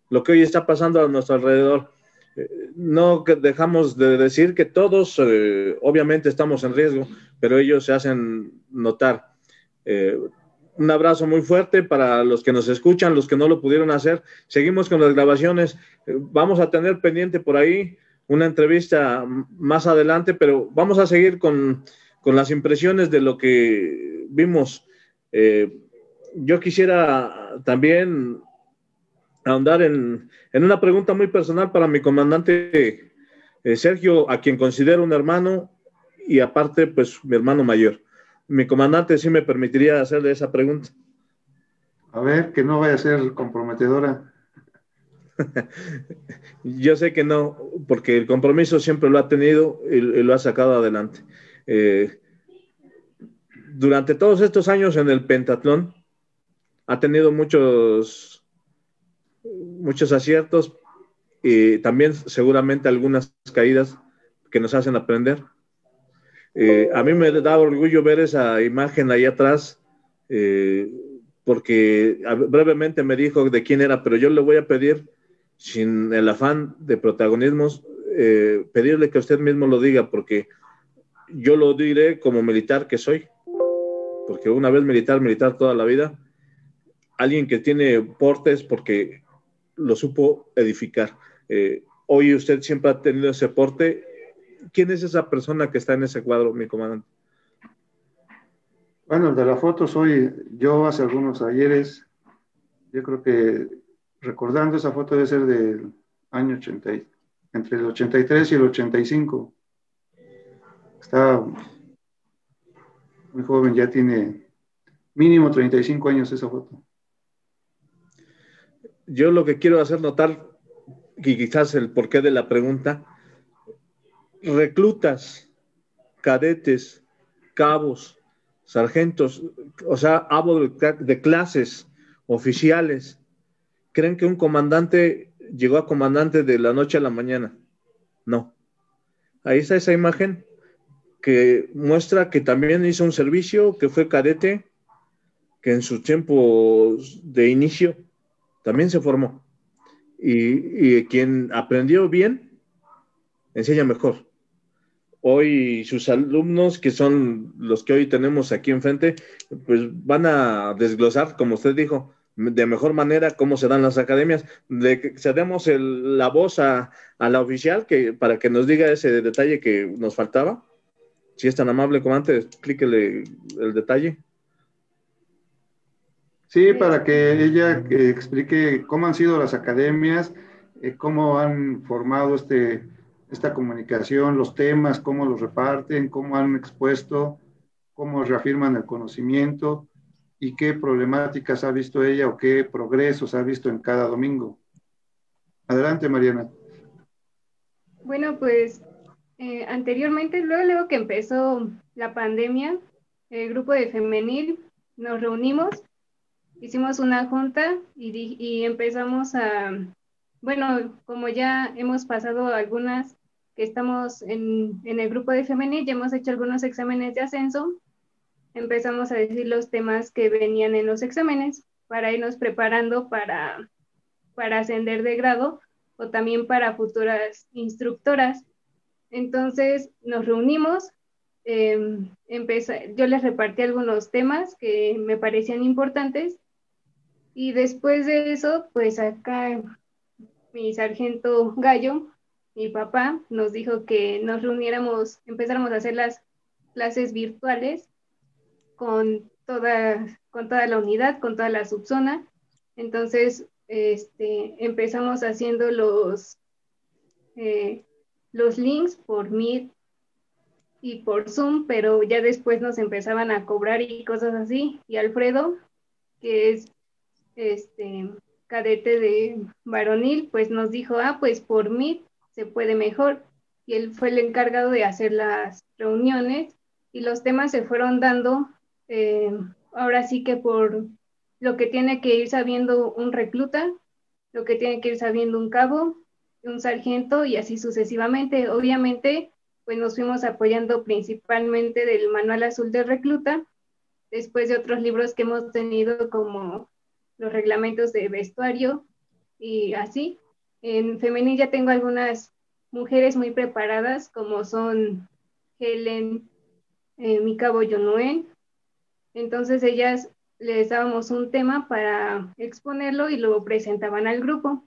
lo que hoy está pasando a nuestro alrededor. no dejamos de decir que todos, eh, obviamente, estamos en riesgo, pero ellos se hacen notar. Eh, un abrazo muy fuerte para los que nos escuchan, los que no lo pudieron hacer. Seguimos con las grabaciones. Eh, vamos a tener pendiente por ahí una entrevista más adelante, pero vamos a seguir con, con las impresiones de lo que vimos. yo quisiera también ahondar en, en, una pregunta muy personal para mi comandante eh, Sergio, a quien considero un hermano y aparte, pues mi hermano mayor. Mi comandante sí me permitiría hacerle esa pregunta. A ver, que no vaya a ser comprometedora. *laughs* Yo sé que no, porque el compromiso siempre lo ha tenido y, lo ha sacado adelante. Eh, durante todos estos años en el pentatlón, ha tenido muchos muchos aciertos y también seguramente algunas caídas que nos hacen aprender. Eh, a mí me da orgullo ver esa imagen ahí atrás, eh, porque brevemente me dijo de quién era, pero yo le voy a pedir, sin el afán de protagonismos, eh, pedirle que usted mismo lo diga, porque yo lo diré como militar que soy, porque una vez militar, militar toda la vida, alguien que tiene portes, porque lo supo edificar. Hoy usted siempre ha tenido ese porte. ¿Quién es esa persona que está en ese cuadro, mi comandante? Bueno, de la foto soy yo hace algunos ayeres. Yo creo que recordando esa foto debe ser del año 80, entre el 83 y el 85. Está muy joven, ya tiene mínimo 35 años esa foto yo lo que quiero hacer notar, y quizás el porqué de la pregunta, reclutas, cadetes, cabos, sargentos, o sea, hablo de, clases oficiales, creen que un comandante llegó a comandante de la noche a la mañana. No. Ahí está esa imagen que muestra que también hizo un servicio, que fue cadete, que en su tiempo de inicio también se formó. Y, quien aprendió bien, enseña mejor. Hoy sus alumnos, que son los que hoy tenemos aquí enfrente, pues van a desglosar, como usted dijo, de mejor manera cómo se dan las academias. Le cedemos la voz a, la oficial que, para que nos diga ese detalle que nos faltaba. Si es tan amable como antes, explíquele el detalle. Sí, para que ella explique cómo han sido las academias, eh, cómo han formado este, esta comunicación, los temas, cómo los reparten, cómo han expuesto, cómo reafirman el conocimiento y qué problemáticas ha visto ella o qué progresos ha visto en cada domingo. Adelante, Mariana. Bueno, pues eh, anteriormente, luego, luego que empezó la pandemia, el grupo de femenil nos reunimos hicimos una junta y, empezamos a, bueno, como ya hemos pasado algunas estamos en, el grupo de femenil, ya hemos hecho algunos exámenes de ascenso, empezamos a decir los temas que venían en los exámenes para irnos preparando para, para ascender de grado o también para futuras instructoras. Entonces nos reunimos, eh, yo les repartí algunos temas que me parecían importantes y después de eso, pues acá mi sargento Gallo, mi papá, nos dijo que nos reuniéramos, empezáramos a hacer las clases virtuales con toda, la unidad, con toda la subzona. Entonces, este, empezamos haciendo los, eh, los links por Meet y por Zoom, pero ya después nos empezaban a cobrar y cosas así. Y Alfredo, que es este cadete de varonil, pues nos dijo, ah, pues por mí se puede mejor. Y él fue el encargado de hacer las reuniones y los temas se fueron dando, eh, ahora sí que por lo que tiene que ir sabiendo un recluta, lo que tiene que ir sabiendo un cabo, un sargento y así sucesivamente. Obviamente, pues nos fuimos apoyando principalmente del Manual Azul de Recluta, después de otros libros que hemos tenido como los reglamentos de vestuario y así. En femenil ya tengo algunas mujeres muy preparadas, como son Helen, eh, Mika Boyonoel. Entonces ellas les dábamos un tema para exponerlo y lo presentaban al grupo.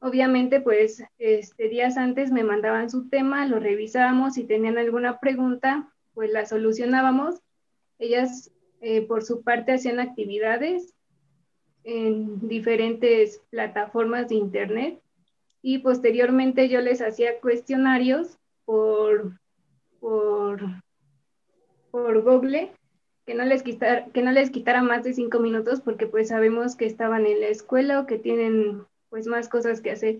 Obviamente, pues este, días antes me mandaban su tema, lo revisábamos, si tenían alguna pregunta, pues la solucionábamos. Ellas, eh, por su parte, hacían actividades en diferentes plataformas de Internet y posteriormente yo les hacía cuestionarios por, por, por Google que no les quitar, que no les quitara más de cinco minutos porque pues sabemos que estaban en la escuela o que tienen pues más cosas que hacer.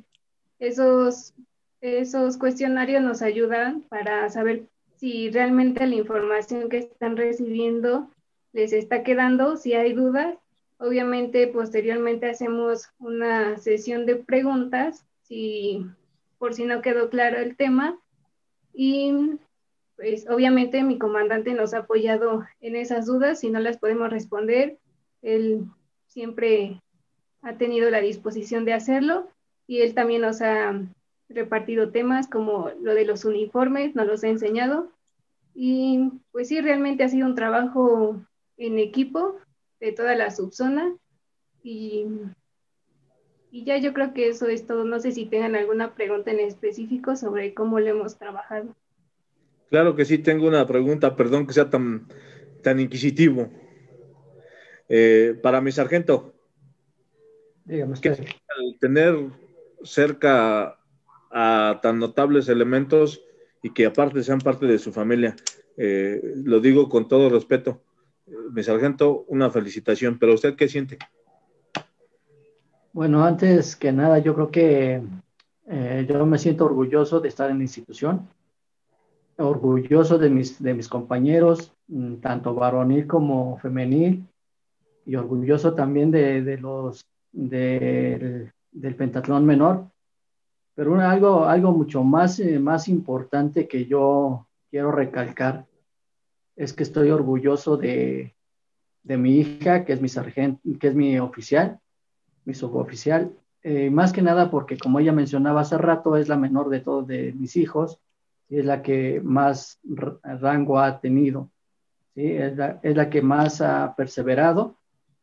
Esos, esos cuestionarios nos ayudan para saber si realmente la información que están recibiendo les está quedando, si hay dudas. Obviamente posteriormente hacemos una sesión de preguntas si por si no quedó claro el tema. Y pues obviamente mi comandante nos ha apoyado en esas dudas, si no las podemos responder, él siempre ha tenido la disposición de hacerlo. Y él también nos ha repartido temas como lo de los uniformes, nos los ha enseñado. Y pues sí, realmente ha sido un trabajo en equipo de toda la subzona y, y ya yo creo que eso es todo. No sé si tengan alguna pregunta en específico sobre cómo lo hemos trabajado. Claro que sí, tengo una pregunta, perdón que sea tan, tan inquisitivo. Eh, para mi sargento, Dígame que al tener cerca a tan notables elementos y que aparte sean parte de su familia, eh, lo digo con todo respeto, mi sargento, una felicitación, pero ¿usted qué siente? Bueno, antes que nada, yo creo que yo me siento orgulloso de estar en la institución orgulloso de mis, de mis compañeros, mm, tanto varonil como femenil, y orgulloso también de, de los del pentatlón menor. Pero algo, algo mucho más, eh, más importante que yo quiero recalcar es que estoy orgulloso de, de mi hija, que es mi sargento, que es mi oficial, mi suboficial, eh, más que nada porque como ella mencionaba hace rato, es la menor de todos de mis hijos es la que más rango ha tenido, ¿sí? es, la, es la que más ha perseverado.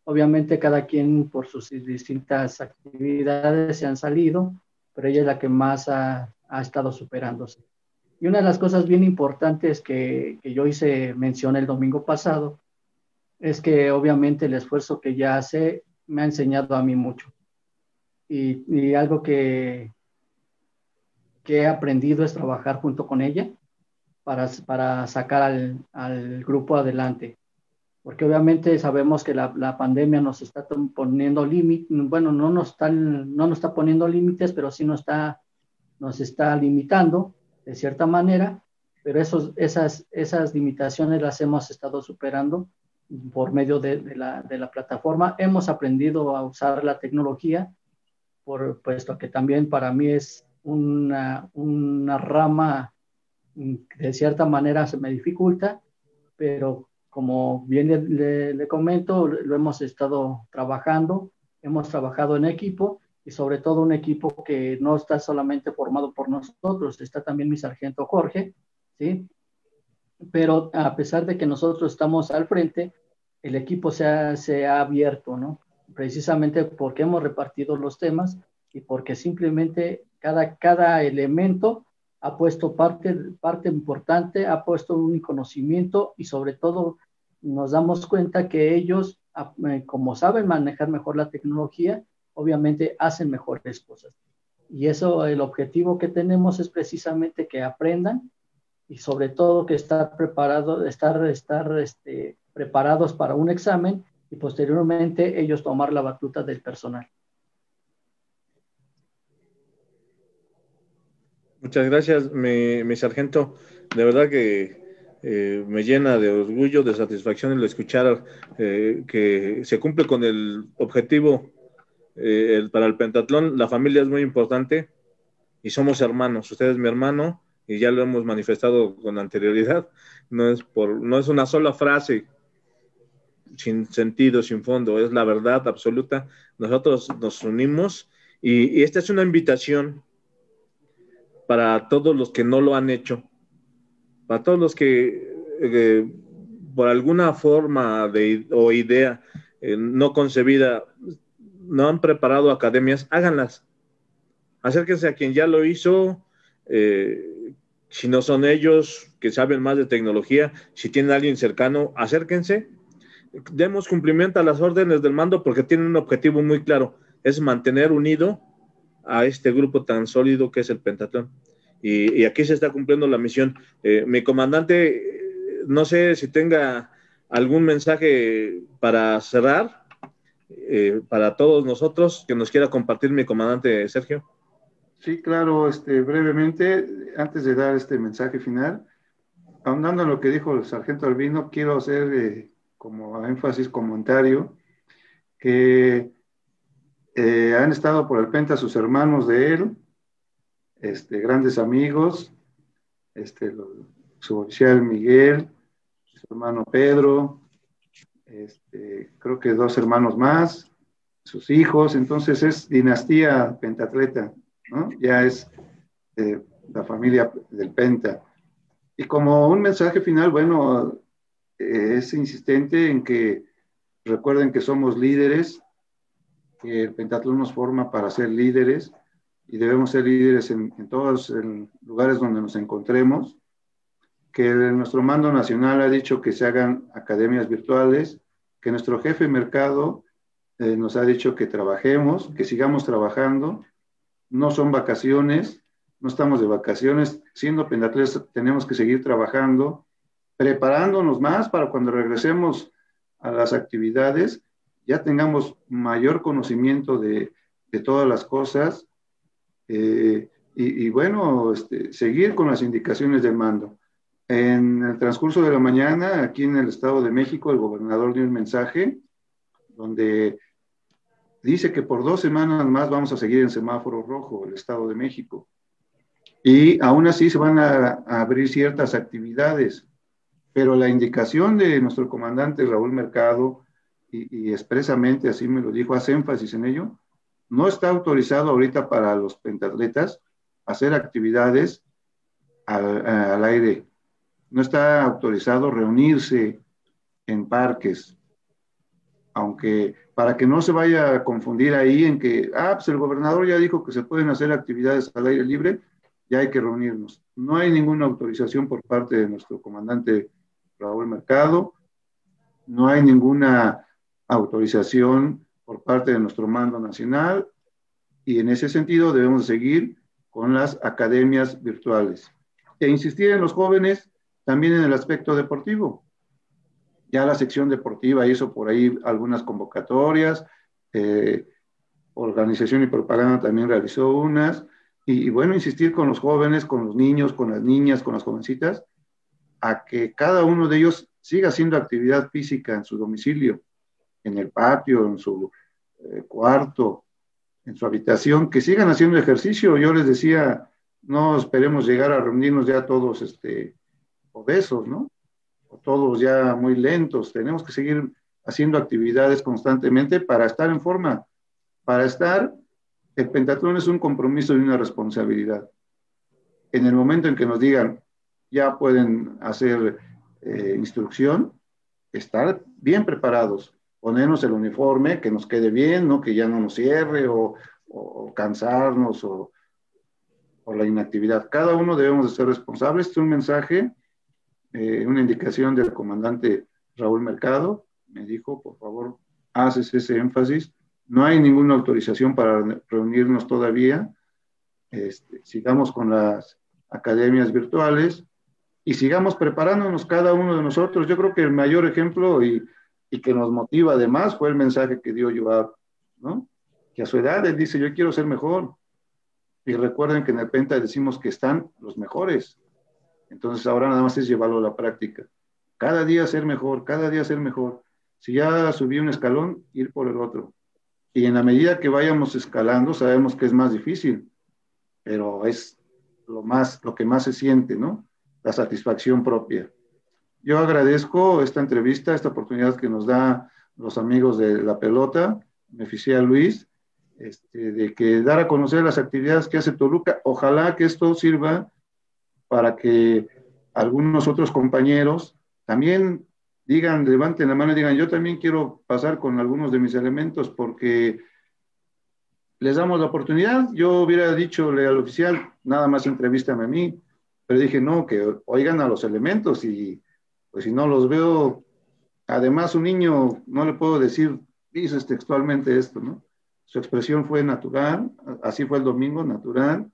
Obviamente cada quien por sus distintas actividades se han salido, pero ella es la que más ha, ha estado superándose. Y una de las cosas bien importantes que, que, yo hice mención el domingo pasado es que obviamente el esfuerzo que ella hace me ha enseñado a mí mucho. Y, y algo que, que he aprendido es trabajar junto con ella para, para sacar al, al, grupo adelante. Porque obviamente sabemos que la, la pandemia nos está poniendo límites, bueno, no nos, está, no nos está poniendo límites, pero sí nos está, nos está limitando de cierta manera, pero esos, esas, esas limitaciones las hemos estado superando por medio de, la, de la plataforma. Hemos aprendido a usar la tecnología, por, puesto que también para mí es una, una rama de cierta manera se me dificulta, pero como bien le, le, comento, lo hemos estado trabajando, hemos trabajado en equipo y sobre todo un equipo que no está solamente formado por nosotros, está también mi sargento Jorge, ¿sí? Pero a pesar de que nosotros estamos al frente, el equipo se ha, se ha abierto, ¿no? Precisamente porque hemos repartido los temas y porque simplemente cada, cada elemento ha puesto parte, parte importante, ha puesto un conocimiento y sobre todo nos damos cuenta que ellos, eh, como saben manejar mejor la tecnología, obviamente hacen mejores cosas. Y eso, el objetivo que tenemos es precisamente que aprendan y sobre todo que estar preparado, estar, estar este, preparados para un examen y posteriormente ellos tomar la batuta del personal. Muchas gracias, mi, sargento. De verdad que eh, me llena de orgullo, de satisfacción el escuchar eh, que se cumple con el objetivo eh, el, para el pentatlón. La familia es muy importante y somos hermanos. Usted es mi hermano y ya lo hemos manifestado con anterioridad. No es, por, no es una sola frase sin sentido, sin fondo, es la verdad absoluta. Nosotros nos unimos Y, esta es una invitación para todos los que no lo han hecho, para todos los que eh, por alguna forma de, o idea eh, no concebida no han preparado academias, háganlas. Acérquense a quien ya lo hizo, eh, si no son ellos que saben más de tecnología, si tienen alguien cercano, acérquense. Demos cumplimiento a las órdenes del mando porque tienen un objetivo muy claro, es mantener unido a este grupo tan sólido que es el Pentatlón. Y, aquí se está cumpliendo la misión. Eh, mi comandante, no sé si tenga algún mensaje para cerrar, eh, para todos nosotros, que nos quiera compartir mi comandante Sergio. Sí, claro, este, brevemente, antes de dar este mensaje final, ahondando en lo que dijo el sargento Albino, quiero hacer eh, como énfasis comentario que eh, han estado por el Penta sus hermanos de él, este, grandes amigos, este, su oficial Miguel, su hermano Pedro, este, creo que dos hermanos más, sus hijos, entonces es dinastía pentatleta. Ya es eh, la familia del Penta. Y como un mensaje final, bueno, eh, es insistente en que recuerden que somos líderes, que el pentatlón nos forma para ser líderes y debemos ser líderes en, todos los lugares donde nos encontremos, que nuestro mando nacional ha dicho que se hagan academias virtuales, que nuestro jefe de mercado eh, nos ha dicho que trabajemos, que sigamos trabajando, no son vacaciones, no estamos de vacaciones, siendo pentatletas tenemos que seguir trabajando, preparándonos más para cuando regresemos a las actividades, ya tengamos mayor conocimiento de, todas las cosas eh, y, bueno, este, seguir con las indicaciones del mando. En el transcurso de la mañana, aquí en el Estado de México, el gobernador dio un mensaje donde dice que por dos semanas más vamos a seguir en semáforo rojo el Estado de México. Y aún así se van a, abrir ciertas actividades, pero la indicación de nuestro comandante Raúl Mercado, y, expresamente así me lo dijo, hace énfasis en ello, no está autorizado ahorita para los pentatletas hacer actividades al, aire. No está autorizado reunirse en parques, aunque para que no se vaya a confundir ahí en que, ah, pues el gobernador ya dijo que se pueden hacer actividades al aire libre, ya hay que reunirnos. No hay ninguna autorización por parte de nuestro comandante Raúl Mercado, no hay ninguna autorización por parte de nuestro mando nacional y en ese sentido debemos seguir con las academias virtuales e insistir en los jóvenes también en el aspecto deportivo. Ya la sección deportiva hizo por ahí algunas convocatorias, eh, Organización y Propaganda también realizó unas, y, bueno, insistir con los jóvenes, con los niños, con las niñas, con las jovencitas, a que cada uno de ellos siga haciendo actividad física en su domicilio, en el patio, en su eh, cuarto, en su habitación, que sigan haciendo ejercicio. Yo les decía, no esperemos llegar a reunirnos ya todos este, obesos, ¿no? O todos ya muy lentos. Tenemos que seguir haciendo actividades constantemente para estar en forma, para estar el pentatlón es un compromiso y una responsabilidad. En el momento en que nos digan, ya pueden hacer eh, instrucción, estar bien preparados, ponernos el uniforme, que nos quede bien, ¿no? que ya no nos cierre o, cansarnos o, o, la inactividad. Cada uno debemos de ser responsables. Este es un mensaje, eh, una indicación del comandante Raúl Mercado. Me dijo, por favor, haces ese énfasis no hay ninguna autorización para reunirnos todavía. Este, sigamos con las academias virtuales y sigamos preparándonos cada uno de nosotros. Yo creo que el mayor ejemplo y, que nos motiva además fue el mensaje que dio Joab, ¿no? Que a su edad él dice, yo quiero ser mejor. Y recuerden que en el Penta decimos que están los mejores. Entonces ahora nada más es llevarlo a la práctica. Cada día ser mejor, cada día ser mejor. Si ya subí un escalón, ir por el otro. Y en la medida que vayamos escalando, sabemos que es más difícil, pero es lo, más, lo que más se siente, ¿no? La satisfacción propia. Yo agradezco esta entrevista, esta oportunidad que nos da los amigos de la pelota, mi oficial Luis, este, de que dar a conocer las actividades que hace Toluca. Ojalá que esto sirva para que algunos otros compañeros también digan, levanten la mano y digan, yo también quiero pasar con algunos de mis elementos porque les damos la oportunidad. Yo hubiera dicho al oficial, nada más entrevístame a mí, pero dije, no, que oigan a los elementos y pues si no los veo, además un niño, no le puedo decir, dices textualmente esto, ¿no? Su expresión fue natural, así fue el domingo, natural,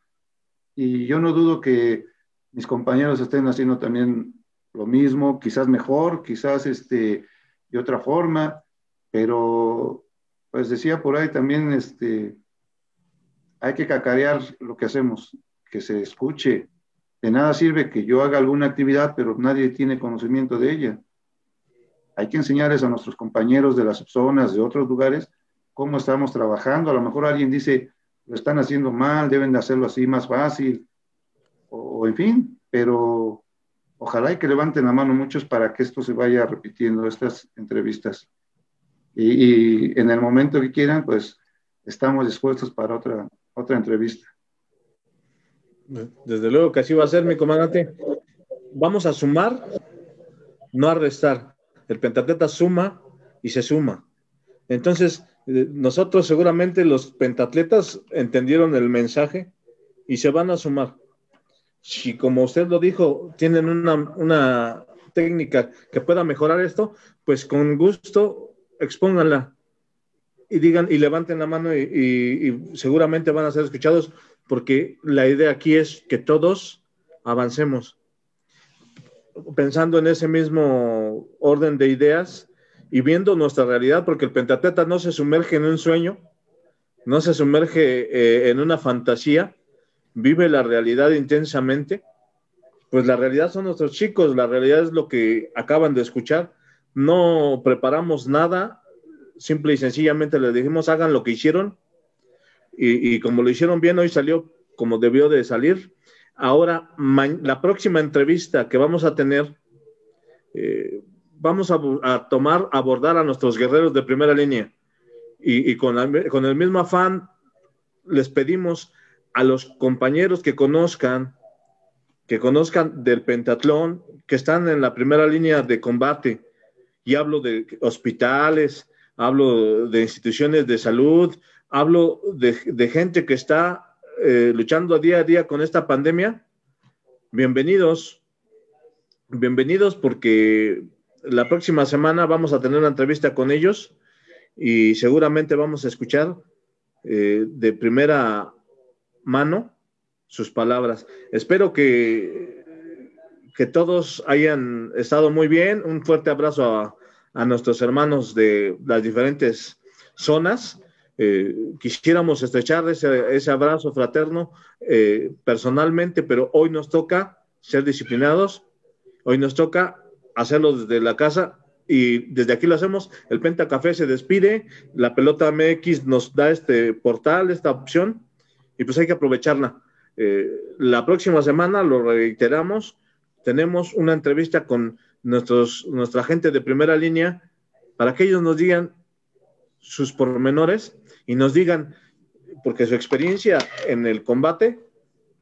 y yo no dudo que mis compañeros estén haciendo también lo mismo, quizás mejor, quizás este, de otra forma, pero pues decía por ahí también, este, hay que cacarear lo que hacemos, que se escuche. De nada sirve que yo haga alguna actividad, pero nadie tiene conocimiento de ella. Hay que enseñarles a nuestros compañeros de las zonas, de otros lugares, cómo estamos trabajando. A lo mejor alguien dice, lo están haciendo mal, deben de hacerlo así más fácil, o, en fin, pero ojalá y que levanten la mano muchos para que esto se vaya repitiendo, estas entrevistas. Y, en el momento que quieran, pues estamos dispuestos para otra, otra entrevista. Desde luego que así va a ser, mi comandante. Vamos a sumar, no a restar. El pentatleta suma y se suma. Entonces, eh, nosotros seguramente los pentatletas entendieron el mensaje y se van a sumar. Si como usted lo dijo, tienen una, técnica que pueda mejorar esto, pues con gusto expónganla y digan y levanten la mano y, seguramente van a ser escuchados porque la idea aquí es que todos avancemos. Pensando en ese mismo orden de ideas, y viendo nuestra realidad, porque el pentateta no se sumerge en un sueño, no se sumerge eh, en una fantasía, vive la realidad intensamente, pues la realidad son nuestros chicos, la realidad es lo que acaban de escuchar, no preparamos nada, simple y sencillamente les dijimos hagan lo que hicieron y, como lo hicieron bien, hoy salió como debió de salir. Ahora, la próxima entrevista que vamos a tener, eh, vamos a, tomar, abordar a nuestros guerreros de primera línea. Y, con, con, el mismo afán les pedimos a los compañeros que conozcan, que conozcan del pentatlón, que están en la primera línea de combate, y hablo de hospitales, hablo de instituciones de salud, hablo de, gente que está eh, luchando día a día con esta pandemia. Bienvenidos, bienvenidos porque la próxima semana vamos a tener una entrevista con ellos y seguramente vamos a escuchar eh, de primera mano sus palabras. Espero que, que todos hayan estado muy bien. Un fuerte abrazo a, nuestros hermanos de las diferentes zonas. Eh, quisiéramos estrechar ese, abrazo fraterno eh, personalmente, pero hoy nos toca ser disciplinados, hoy nos toca hacerlo desde la casa y desde aquí lo hacemos. El Penta Café se despide, la pelota MX nos da este portal, esta opción, y pues hay que aprovecharla. Eh, la próxima semana, lo reiteramos, tenemos una entrevista con nuestros, nuestra gente de primera línea para que ellos nos digan sus pormenores y nos digan, porque su experiencia en el combate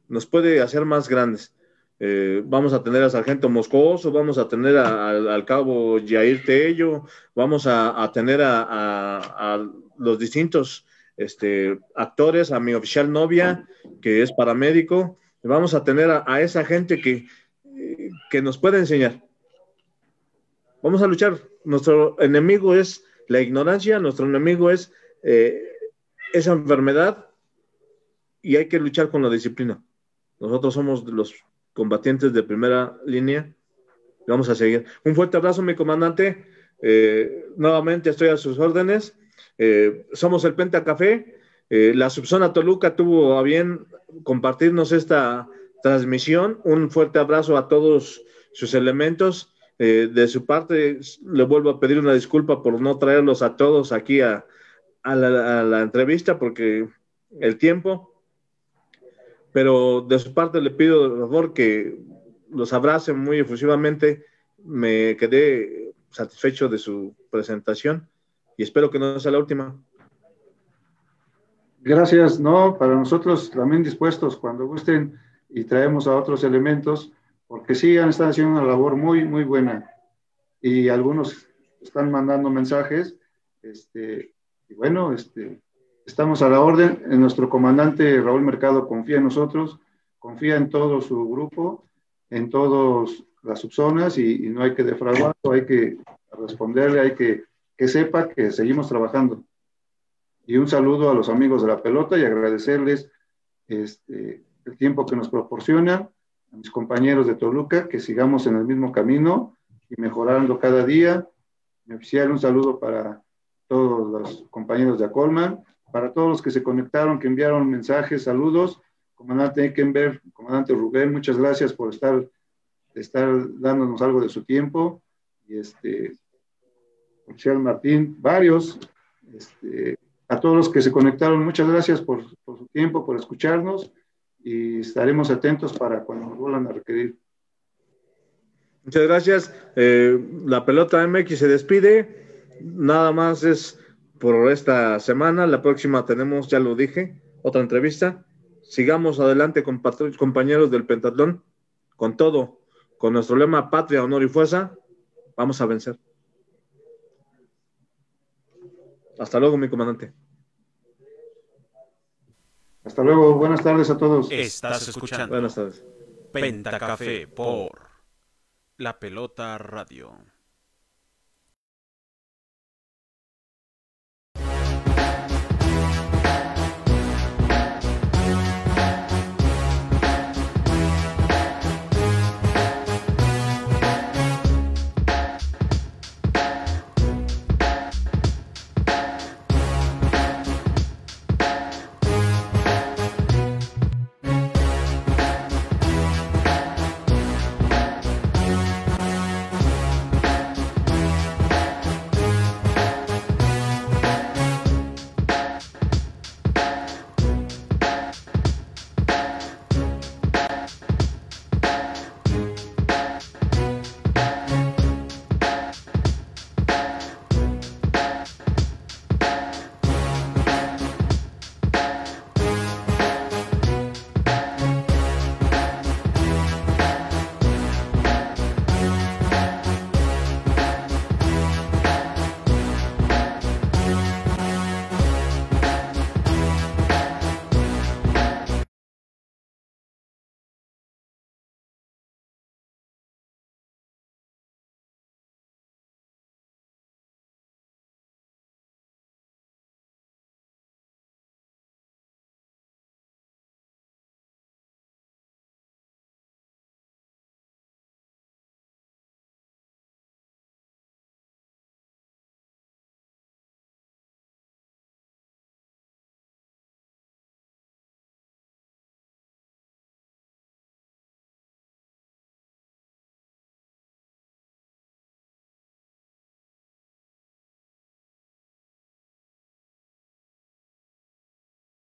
nos puede hacer más grandes. Eh, vamos a tener a Sargento Moscoso, vamos a tener al cabo Jair Tello, vamos a, tener a, los distintos este, actores, a mi oficial novia, que es paramédico, vamos a tener a, esa gente que, que nos puede enseñar. Vamos a luchar. Nuestro enemigo es la ignorancia, nuestro enemigo es eh, esa enfermedad y hay que luchar con la disciplina. Nosotros somos los combatientes de primera línea. Vamos a seguir. Un fuerte abrazo, mi comandante. Eh, nuevamente estoy a sus órdenes. Eh, somos el Penta Café. Eh, la subzona Toluca tuvo a bien compartirnos esta transmisión. Un fuerte abrazo a todos sus elementos. de su parte, le vuelvo a pedir una disculpa por no traerlos a todos aquí a, la, a la entrevista porque el tiempo pero de su parte le pido, por favor, que los abracen muy efusivamente. Me quedé satisfecho de su presentación y espero que no sea la última. Gracias, no, para nosotros también dispuestos cuando gusten y traemos a otros elementos, porque sí han estado haciendo una labor muy, muy buena. Y algunos están mandando mensajes, este, y bueno, este, estamos a la orden. Nuestro comandante Raúl Mercado confía en nosotros, confía en todo su grupo, en todas las subzonas y, y no hay que defraudarlo, hay que responderle, hay que que sepa que seguimos trabajando. Y un saludo a los amigos de la pelota y agradecerles este, el tiempo que nos proporcionan, a mis compañeros de Toluca, que sigamos en el mismo camino y mejorando cada día. Mi oficial, un saludo para todos los compañeros de Acolman, para todos los que se conectaron, que enviaron mensajes, saludos. Comandante Eckenberg, comandante Rubén, muchas gracias por estar, estar dándonos algo de su tiempo. Y este, oficial Martín, varios, este, a todos los que se conectaron, muchas gracias por, su tiempo, por escucharnos y estaremos atentos para cuando nos vuelvan a requerir. Muchas gracias. Eh, la pelota MX se despide. Nada más es por esta semana. La próxima tenemos, ya lo dije, otra entrevista. Sigamos adelante, compañeros del Pentatlón, con todo, con nuestro lema Patria, Honor y Fuerza. Vamos a vencer. Hasta luego, mi comandante. Hasta luego, buenas tardes a todos. Estás escuchando. Buenas tardes. Penta Café por La Pelota Radio.